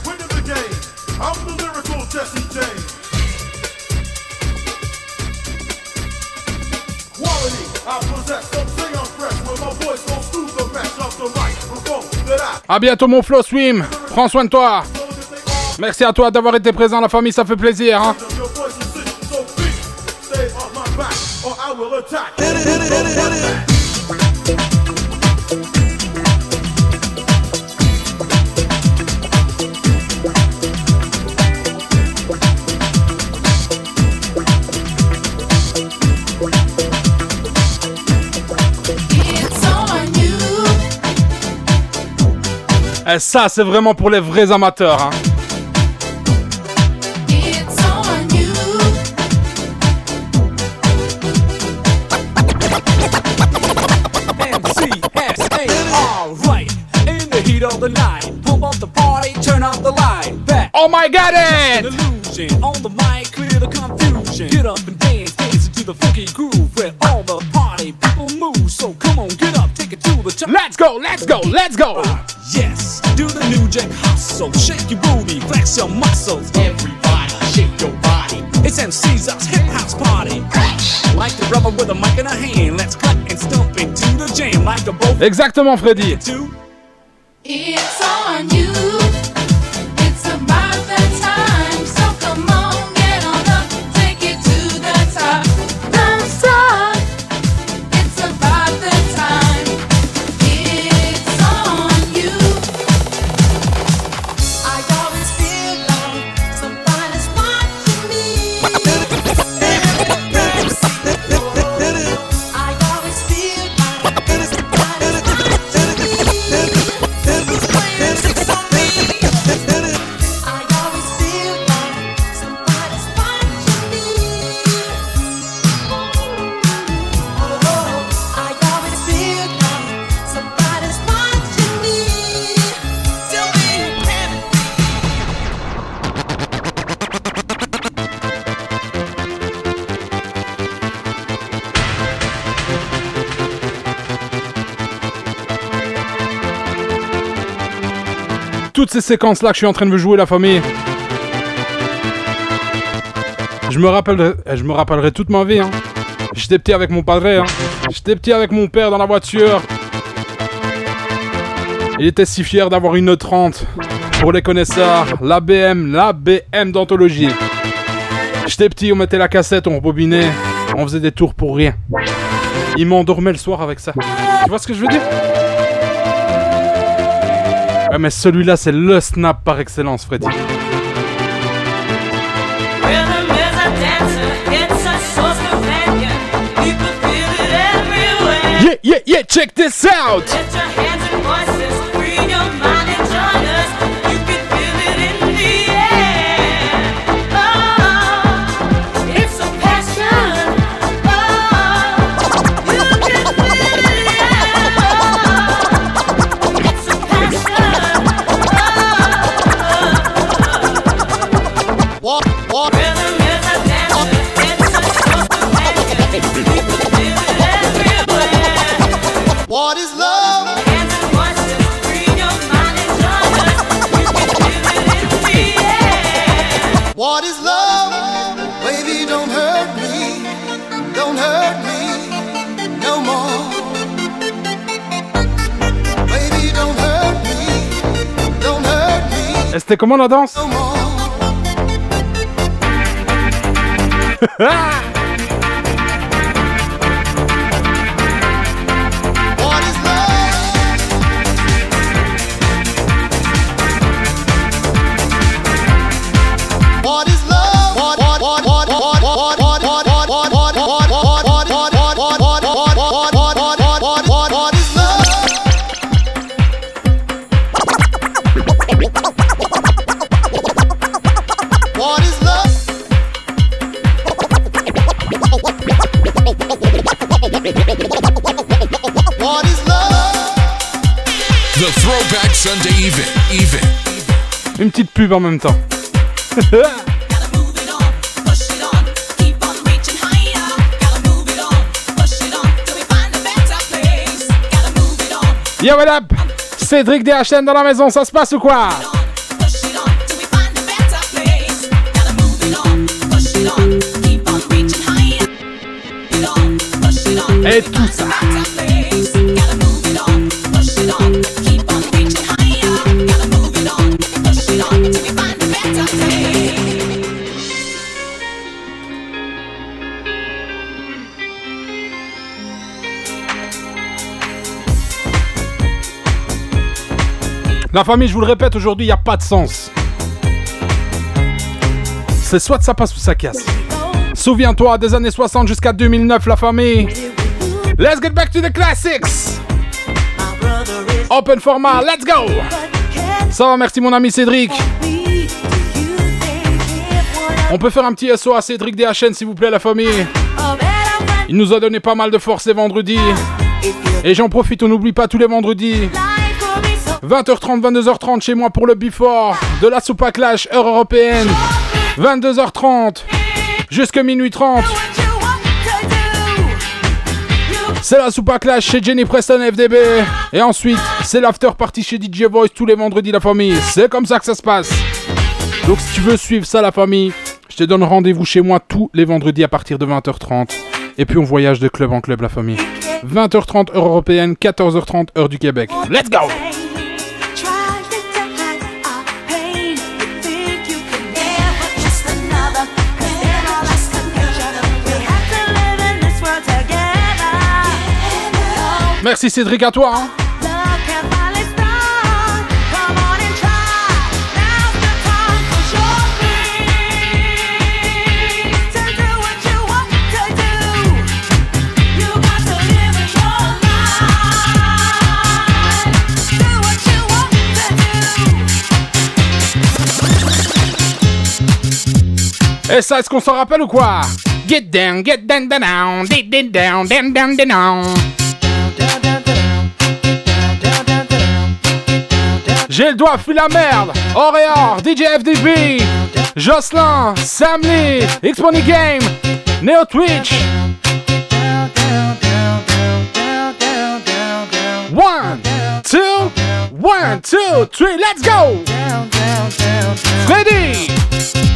À bientôt, mon Flo Swim. Prends soin de toi. Merci à toi d'avoir été présent, la famille, ça fait plaisir. Hein. Et ça, c'est vraiment pour les vrais amateurs. Hein. Alright, in the heat of the night, pump up the party, turn up the light. Back. Oh my god, it! Illusion on the mic, clear the confusion. Get up and dance, dance into the funky groove where all the party people move. So come on, get up, take it to the top. Let's go, let's go, let's go. Yes, do the new jack hustle, shake your booty, flex your muscles. Everybody, shake your body. It's MC's us hip house party. Like the rubber with a mic in a hand, let's clap and stomp into the jam like a both. Exactement, Freddy. It's on you. Ces séquences là que je suis en train de jouer la famille. Je me rappellerai, eh, je me rappellerai toute ma vie. Hein. J'étais petit avec mon padre. Hein. J'étais petit avec mon père dans la voiture. Il était si fier d'avoir une 30 pour les connaisseurs. La BM, la BM d'anthologie. J'étais petit, on mettait la cassette, on rebobinait, on faisait des tours pour rien. Il m'endormait le soir avec ça. Tu vois ce que je veux dire? Ouais, mais celui-là, c'est le snap par excellence, Freddy. Yeah, yeah, yeah, check this out! C'était comment la danse Sunday. Even. Une petite pub en même temps. Yo, what up? Cédric DHN dans la maison, ça se passe ou quoi? Et tout ça. La famille, je vous le répète, aujourd'hui, il n'y a pas de sens. C'est soit ça passe ou ça casse. Souviens-toi, des années 60 jusqu'à 2009, la famille. Let's get back to the classics. Open format, let's go. Ça va, merci mon ami Cédric. On peut faire un petit SO à Cédric DHN, s'il vous plaît, la famille. Il nous a donné pas mal de force ces vendredis. Et j'en profite, on n'oublie pas tous les vendredis. 20h30, 22h30 chez moi pour le before de la Soupa Clash, heure européenne. 22h30 jusqu'à minuit 30. C'est la Soupa Clash chez Jenny Preston FDB. Et ensuite, c'est l'after party chez DJ Voice tous les vendredis, la famille. C'est comme ça que ça se passe. Donc si tu veux suivre ça, la famille, je te donne rendez-vous chez moi tous les vendredis à partir de 20h30. Et puis on voyage de club en club, la famille. 20h30 heure européenne, 14h30 heure du Québec. Let's go! Merci Cédric, à toi. hein. Et ça, est-ce qu'on s'en rappelle ou quoi? Get down, get down, down, down, down, down, down, down, J'ai le doigt, fuis la merde. Auréor, DJ FDB, Jocelyn, Sam Lee, Xpony Game, Neo Twitch. One, two, One, two, three, let's go! Ready!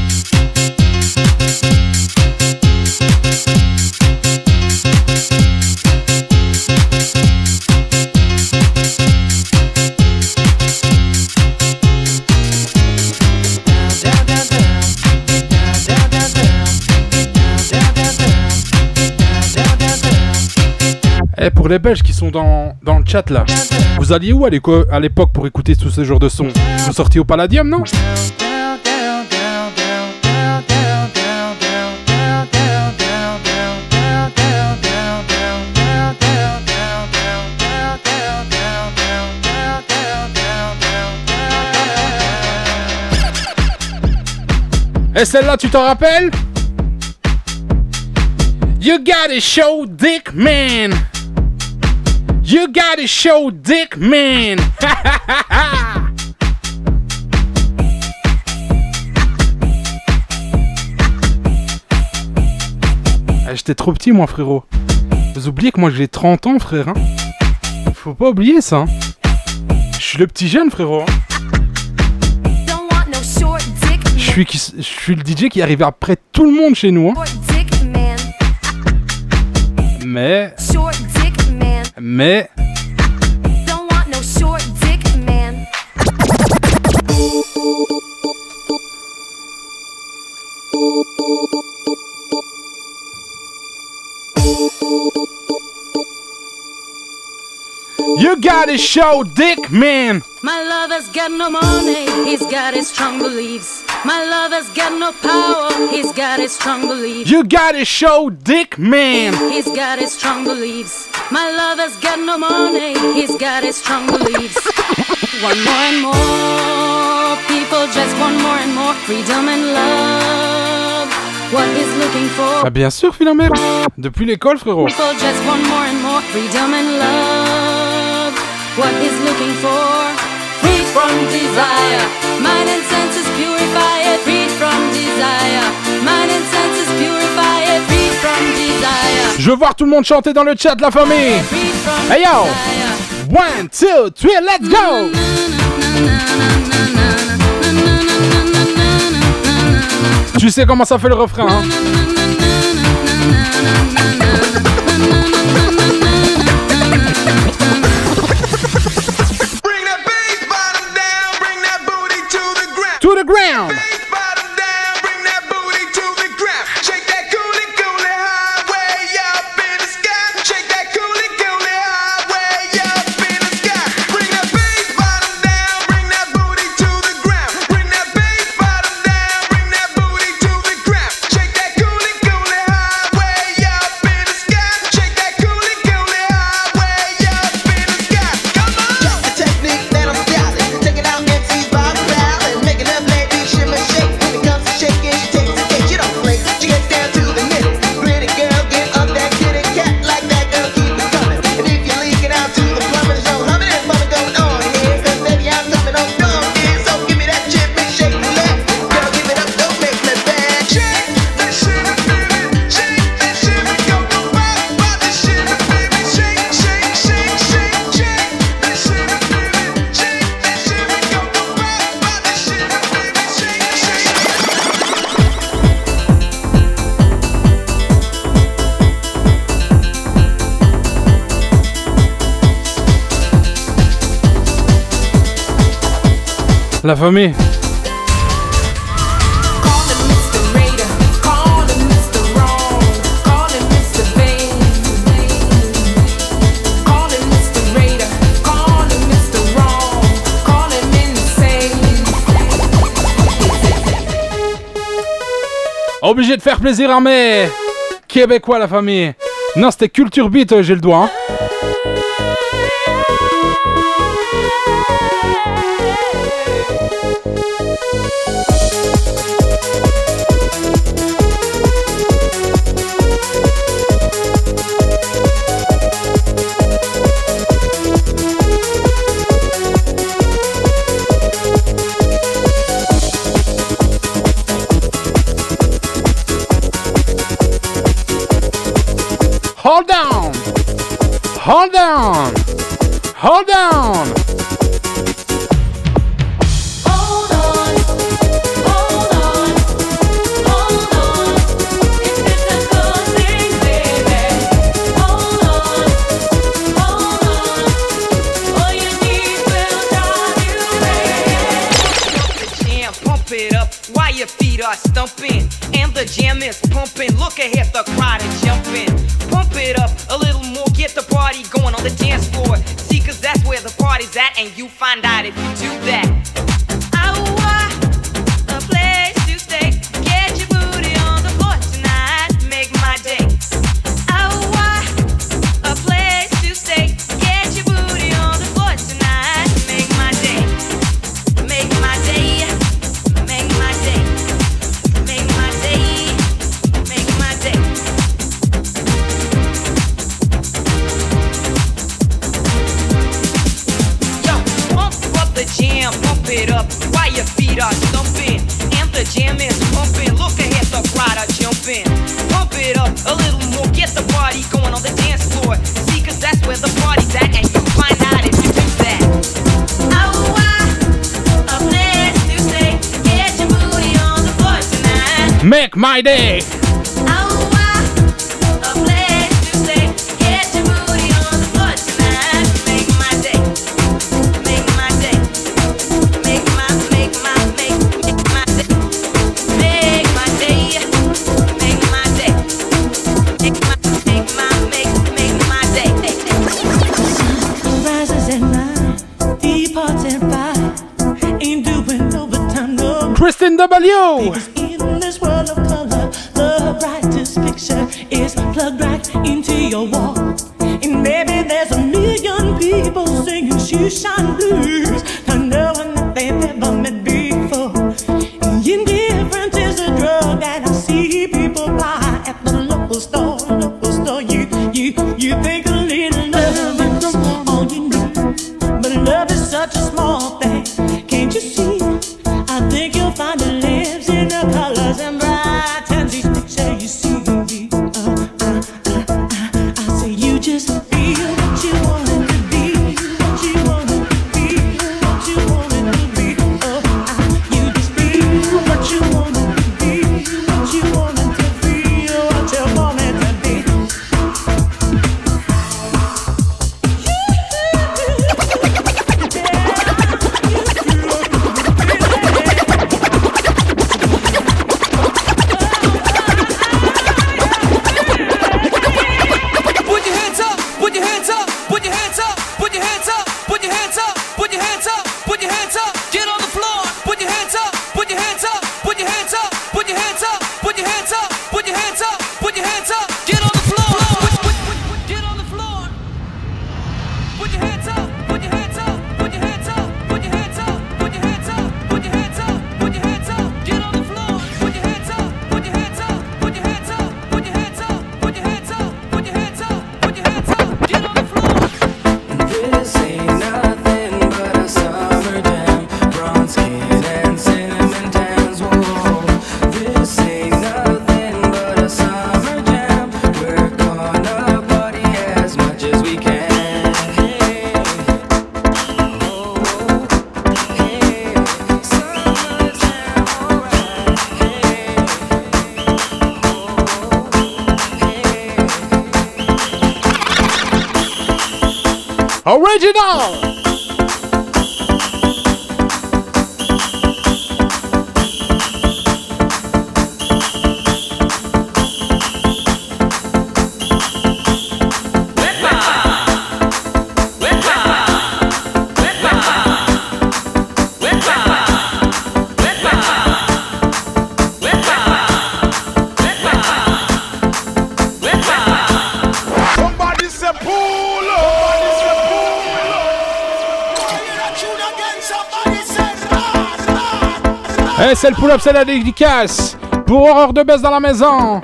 Eh, pour les Belges qui sont dans, dans le chat là, vous alliez où à l'époque pour écouter tout ce genre de son Vous sortiez au Palladium, non? Et celle-là, tu t'en rappelles? You gotta show dick man You gotta show dick man Ah, J'étais trop petit moi frérot. Vous oubliez que moi j'ai 30 ans frère hein Faut pas oublier ça hein. Je suis le petit jeune frérot hein. Je suis, qui- je suis le DJ qui arrive après tout le monde chez nous hein. Mais... short dick man. Mais... Don't want no short dick man. You gotta show dick man My lover's got no money, he's got his strong beliefs. My lover's got no power, he's got his strong beliefs. You gotta show dick man He's got his strong beliefs. My lover's got no money, he's got his strong beliefs. One more and more, people just want more and more freedom and love. What he's looking for. Ah bien sûr Philomène Depuis l'école frérot People just want more and more freedom and love. What he's looking for. Free from desire. Mind and senses purify it. Free from desire. Mind and senses purify it. Free from desire. Je veux voir tout le monde chanter dans le chat la famille Hey yo One, two, three, let's go Tu sais comment ça fait le refrain hein? famille Obligé de faire plaisir à mes Québécois la famille. Non c'était Culture Beat euh, j'ai le doigt hein. Down. Hold down Valeu! pull-up, c'est la dédicace. Pour horreur de baisse dans la maison.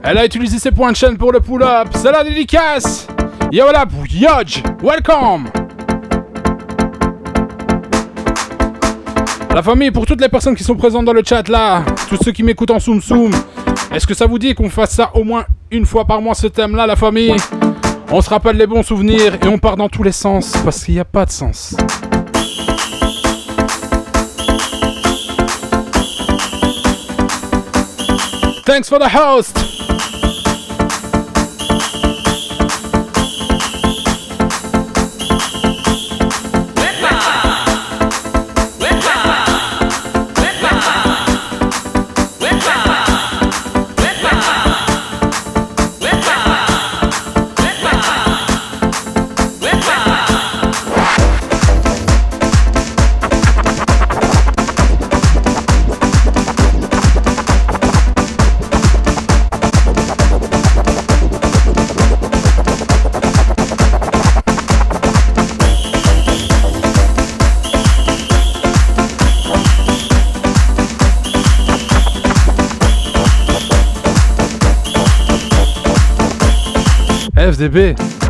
Elle a utilisé ses points de chaîne pour le pull-up. C'est la dédicace. Yo la Yodge, welcome. La famille, pour toutes les personnes qui sont présentes dans le chat là, tous ceux qui m'écoutent en Soum Soum, est-ce que ça vous dit qu'on fasse ça au moins une fois par mois ce thème là, la famille? On se rappelle les bons souvenirs et on part dans tous les sens parce qu'il n'y a pas de sens. Thanks for the host.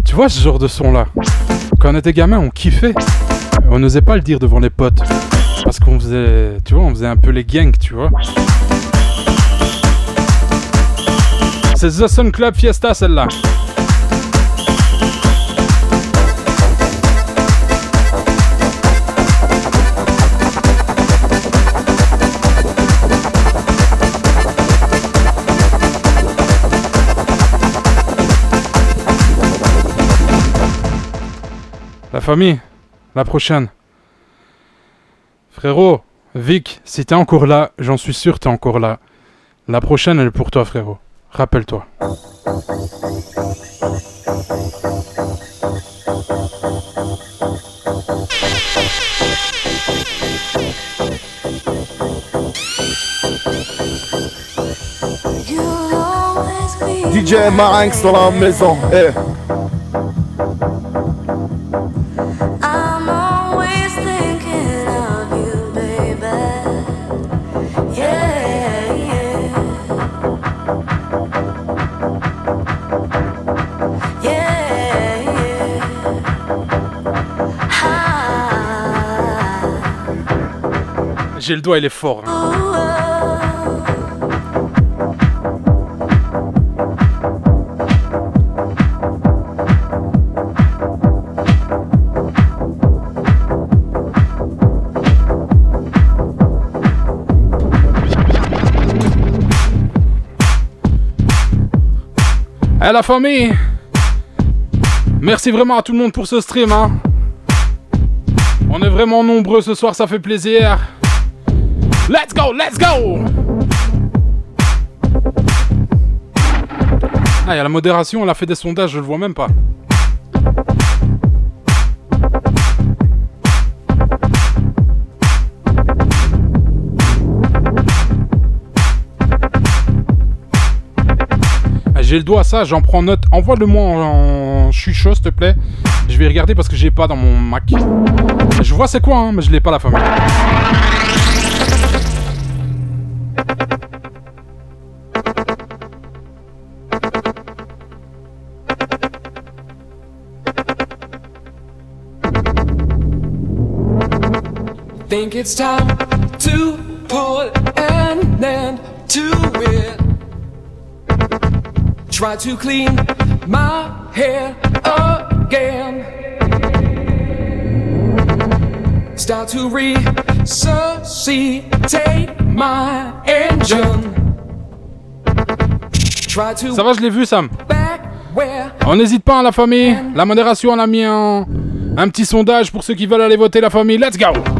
Tu vois ce genre de son là Quand on était gamin, on kiffait. On n'osait pas le dire devant les potes. Parce qu'on faisait, tu vois, on faisait un peu les gangs, tu vois. C'est The Sun Club Fiesta celle-là. Famille, la prochaine. Frérot, Vic, si t'es encore là, j'en suis sûr t'es encore là. La prochaine, elle est pour toi, frérot. Rappelle-toi. DJ Marinx dans la maison. Eh. Le doigt, il est fort. hein. Eh la famille Merci vraiment à tout le monde pour ce stream hein. On est vraiment nombreux ce soir, ça fait plaisir. Let's go, let's go Ah, il y a la modération, elle a fait des sondages, je le vois même pas. Ah, J'ai le doigt à ça, j'en prends note. Envoie-le-moi en, chaud, s'il te plaît. Je vais regarder parce que j'ai pas dans mon Mac. Je vois c'est quoi, hein, mais je l'ai pas la famille. Think it's time to put an end to it. Try to clean my hair again. Start to resuscitate my engine. Try to Ça va, je l'ai vu, Sam. where On n'hésite pas, hein, la famille. La modération, on a mis un, un petit sondage pour ceux qui veulent aller voter, la famille. Let's go!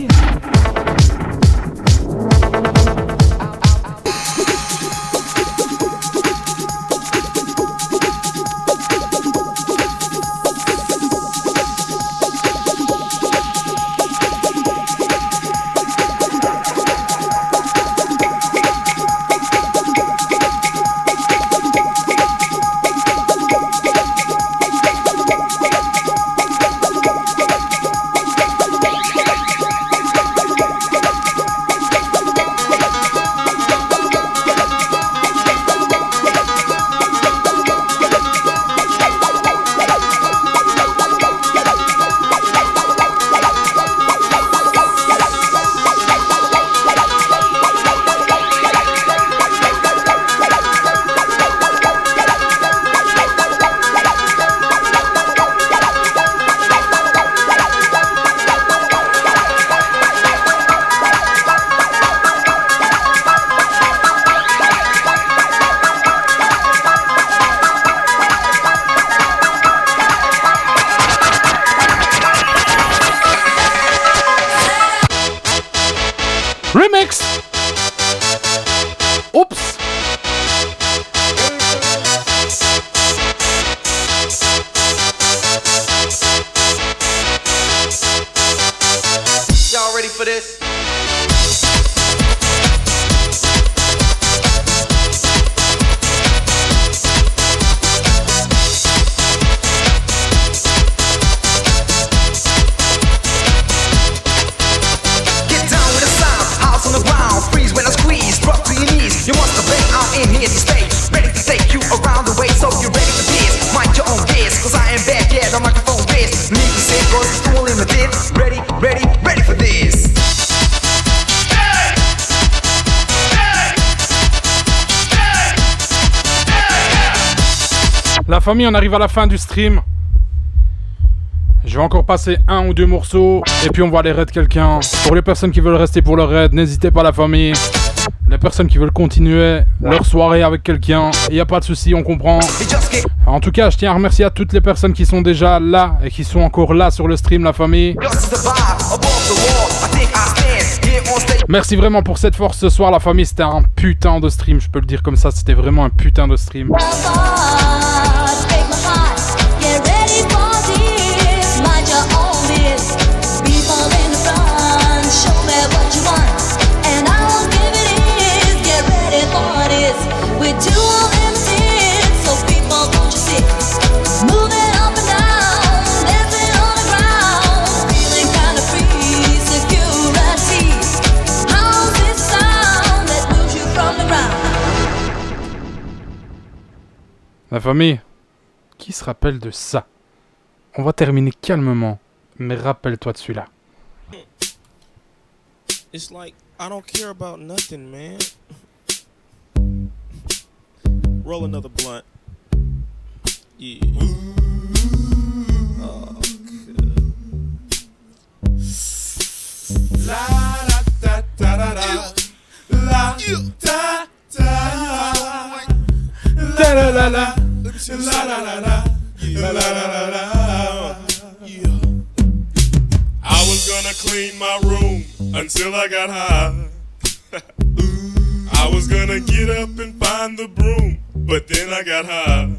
Famille, on arrive à la fin du stream. Je vais encore passer un ou deux morceaux et puis on va aller raid quelqu'un. Pour les personnes qui veulent rester pour le raid, n'hésitez pas la famille. Les personnes qui veulent continuer leur soirée avec quelqu'un, il n'y a pas de souci, on comprend. En tout cas, je tiens à remercier à toutes les personnes qui sont déjà là et qui sont encore là sur le stream, la famille. Merci vraiment pour cette force ce soir, la famille. C'était un putain de stream, je peux le dire comme ça. C'était vraiment un putain de stream. La famille, qui se rappelle de ça? On va terminer calmement, mais rappelle-toi de celui-là. It's like I don't care about nothing, man. Roll another blunt. La la la la. La la la la. La la la. I was gonna clean my room until I got high. I was gonna get up and find the broom, but then I got high.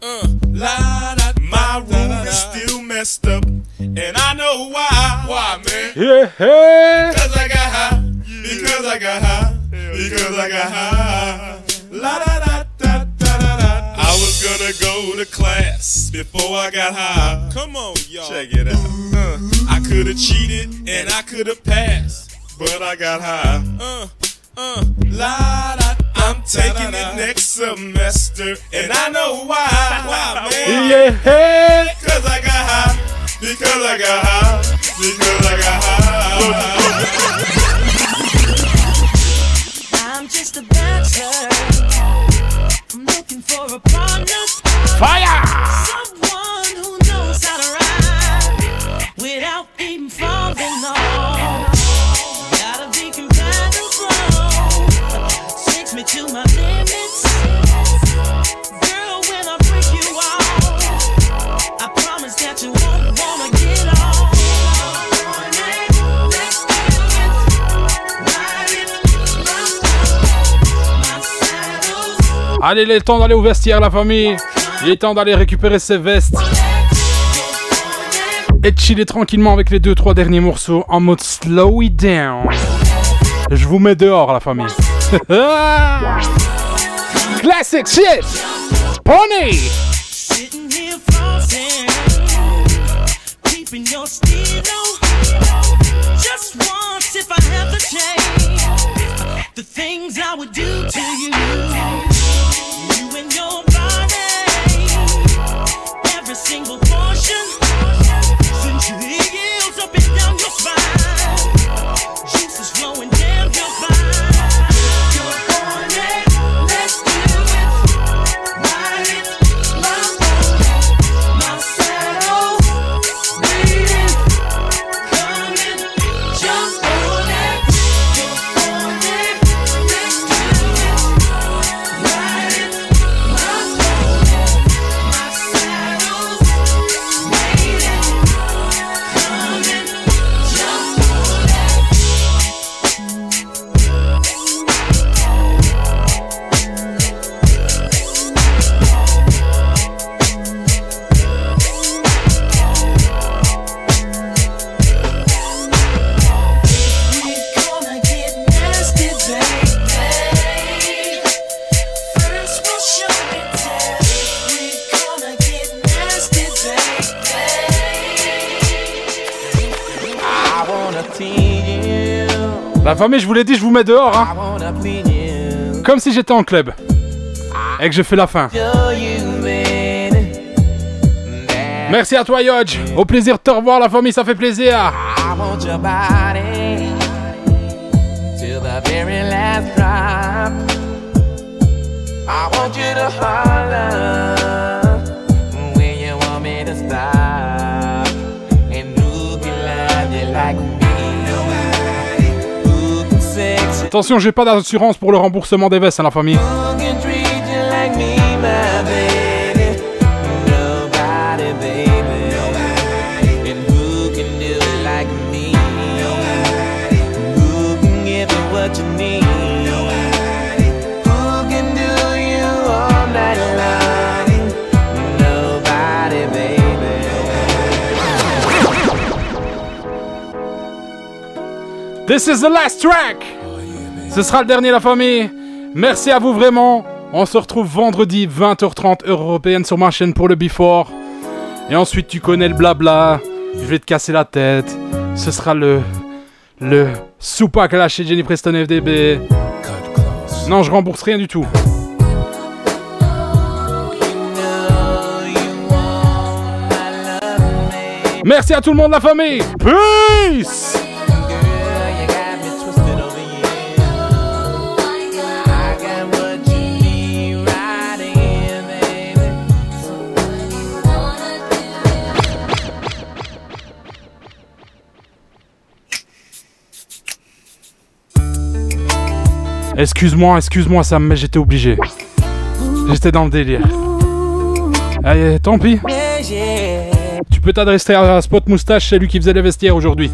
Uh, la, da, my room is still messed up, and I know why. Why, man? Yeah. Because I got high. Because I got high. Because I got high. La da was gonna go to class before I got high. Come on, y'all. Check it out. Uh, I could have cheated and I could have passed, but I got high. Uh, uh, La da. I'm taking it next semester, and I know why. Why, man? Yeah. Because I got high. Because I got high. Because I got high. I'm just a bachelor. Looking for a partner. Fire! Someone who knows how to ride without even Allez, il est temps d'aller au vestiaire, la famille. Il est temps d'aller récupérer ses vestes. Et chiller tranquillement avec les deux trois derniers morceaux en mode slow it down. Je vous mets dehors, la famille. Classic shit! Pony! Just once, if I have the single portion. Since you je vous l'ai dit, je vous mets dehors, hein. Comme si j'étais en club. Et que je fais la fin. Merci à toi, Yodge. Au plaisir de te revoir, la famille, ça fait plaisir. I want you to holler Attention, j'ai pas d'assurance pour le remboursement des vestes, hein, la famille. This is the last track. Ce sera le dernier, la famille. Merci à vous vraiment. On se retrouve vendredi 20h30 heure européenne sur ma chaîne pour le Before. Et ensuite, tu connais le blabla. Je vais te casser la tête. Ce sera le. Le soupac à lâcher Jenny Preston FDB. Non, je rembourse rien du tout. Merci à tout le monde, la famille. Peace! Excuse-moi, excuse-moi Sam, mais j'étais obligé. J'étais dans le délire. Allez, tant pis. Tu peux t'adresser à Spot Moustache, c'est lui qui faisait les vestiaires aujourd'hui.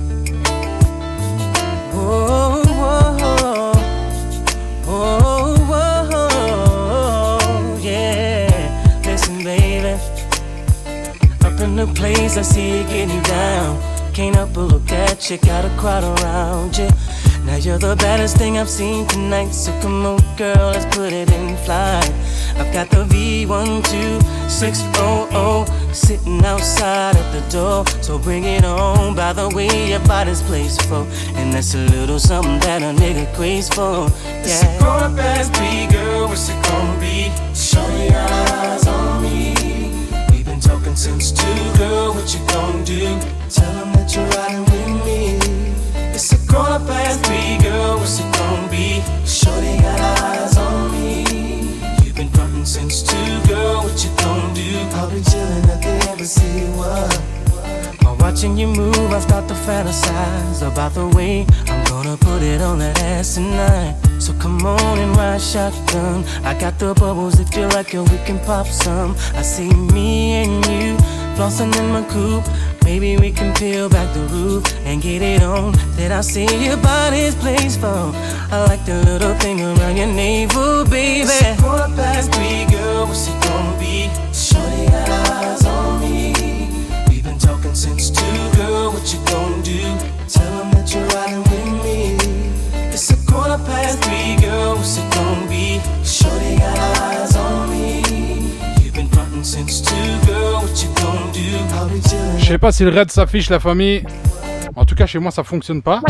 Place, I see you getting down. Can't look at you, got a crowd around you. Now you're the baddest thing I've seen tonight. So come on, girl, let's put it in flight. I've got the V12600 sitting outside at the door. So bring it on. By the way, your body's placed for. And that's a little something that a nigga craves for. Yeah. It's a quarter past three, girl. What's it gonna be? Show your eyes on me. We've been talking since two, girl. What you gonna do? Tell be? Shorty got eyes on me. You've been frontin' since two, girl. What you gonna do? I'll be chillin' at the embassy. What? While watching you move, I start to fantasize about the way I'm gonna put it on that ass tonight. So come on and ride shotgun. I got the bubbles if you like it, we can pop some. I see me and you flossing in my coupe. Maybe we can peel back the roof and get it on. Then I'll see your body's place for. I like the little thing around your navel, baby. It's past three, girl. What's it gonna be? Shorty got eyes on me. We've been talking since two, girl. What you gonna sais pas si le raid s'affiche, la famille. En tout cas, chez moi, ça fonctionne pas.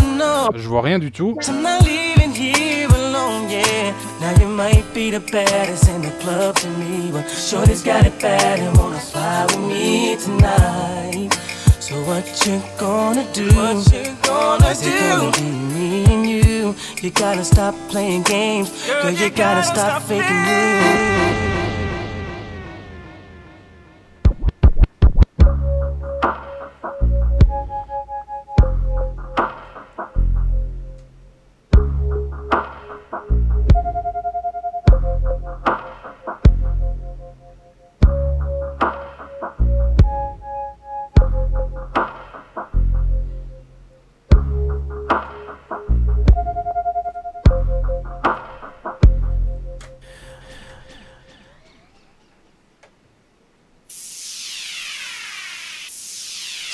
Je vois rien du tout. I'm not leaving here alone, yeah. Now you might be the baddest in the club to me, but Shorty's got it bad and wanna fly with me tonight. So what you gonna do? What you gonna Is it gonna be me and you? You gotta stop playing games, girl. You gotta stop faking you.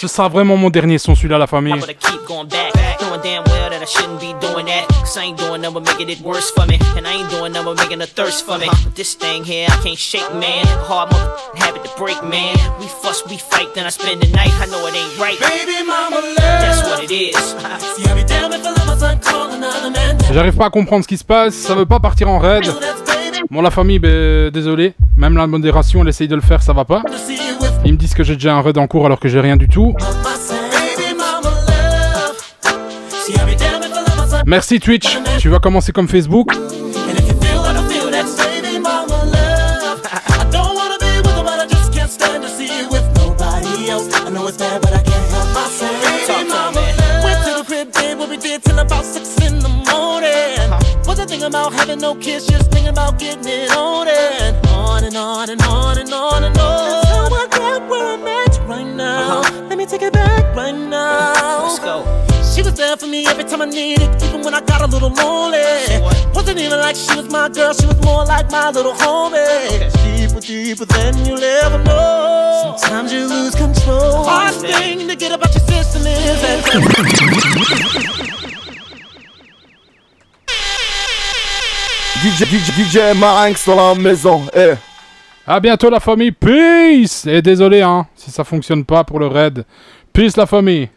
Ce sera vraiment mon dernier son, celui-là, la famille. I'm gonna keep going back, knowing damn well that I shouldn't be doing that. Cause I ain't doing nothing but making it worse for me. And I ain't doing nothing but making a thirst for me. But this thing here, I can't shake, man. Hard mother habit to break, man. We fuss, we fight, then I spend the night. I know it ain't right. Baby mama love. That's what it is. See, I be damn if I let my son call another man. J'arrive pas à comprendre ce qui se passe, ça veut pas partir en raid. Bon, la famille, ben, désolé. Même la modération, elle essaye de le faire, ça va pas. Ils me disent que j'ai déjà un raid en cours alors que j'ai rien du tout. Merci Twitch, tu vas commencer comme Facebook. about having no just thinking about getting it on and on and on and on and on? So I grab where I'm at right now. Let me take it back right now. Let's go. She was there for me every time I needed, even when I got a little lonely. Wasn't even like she was my girl, she was more like my little homie. Deeper, deeper than you'll ever know. Sometimes you lose control. Hardest thing to get about your system is that. DJ, DJ, DJ Marinx dans la maison. Eh. À bientôt la famille, peace. Et désolé hein, si ça fonctionne pas pour le raid. Peace la famille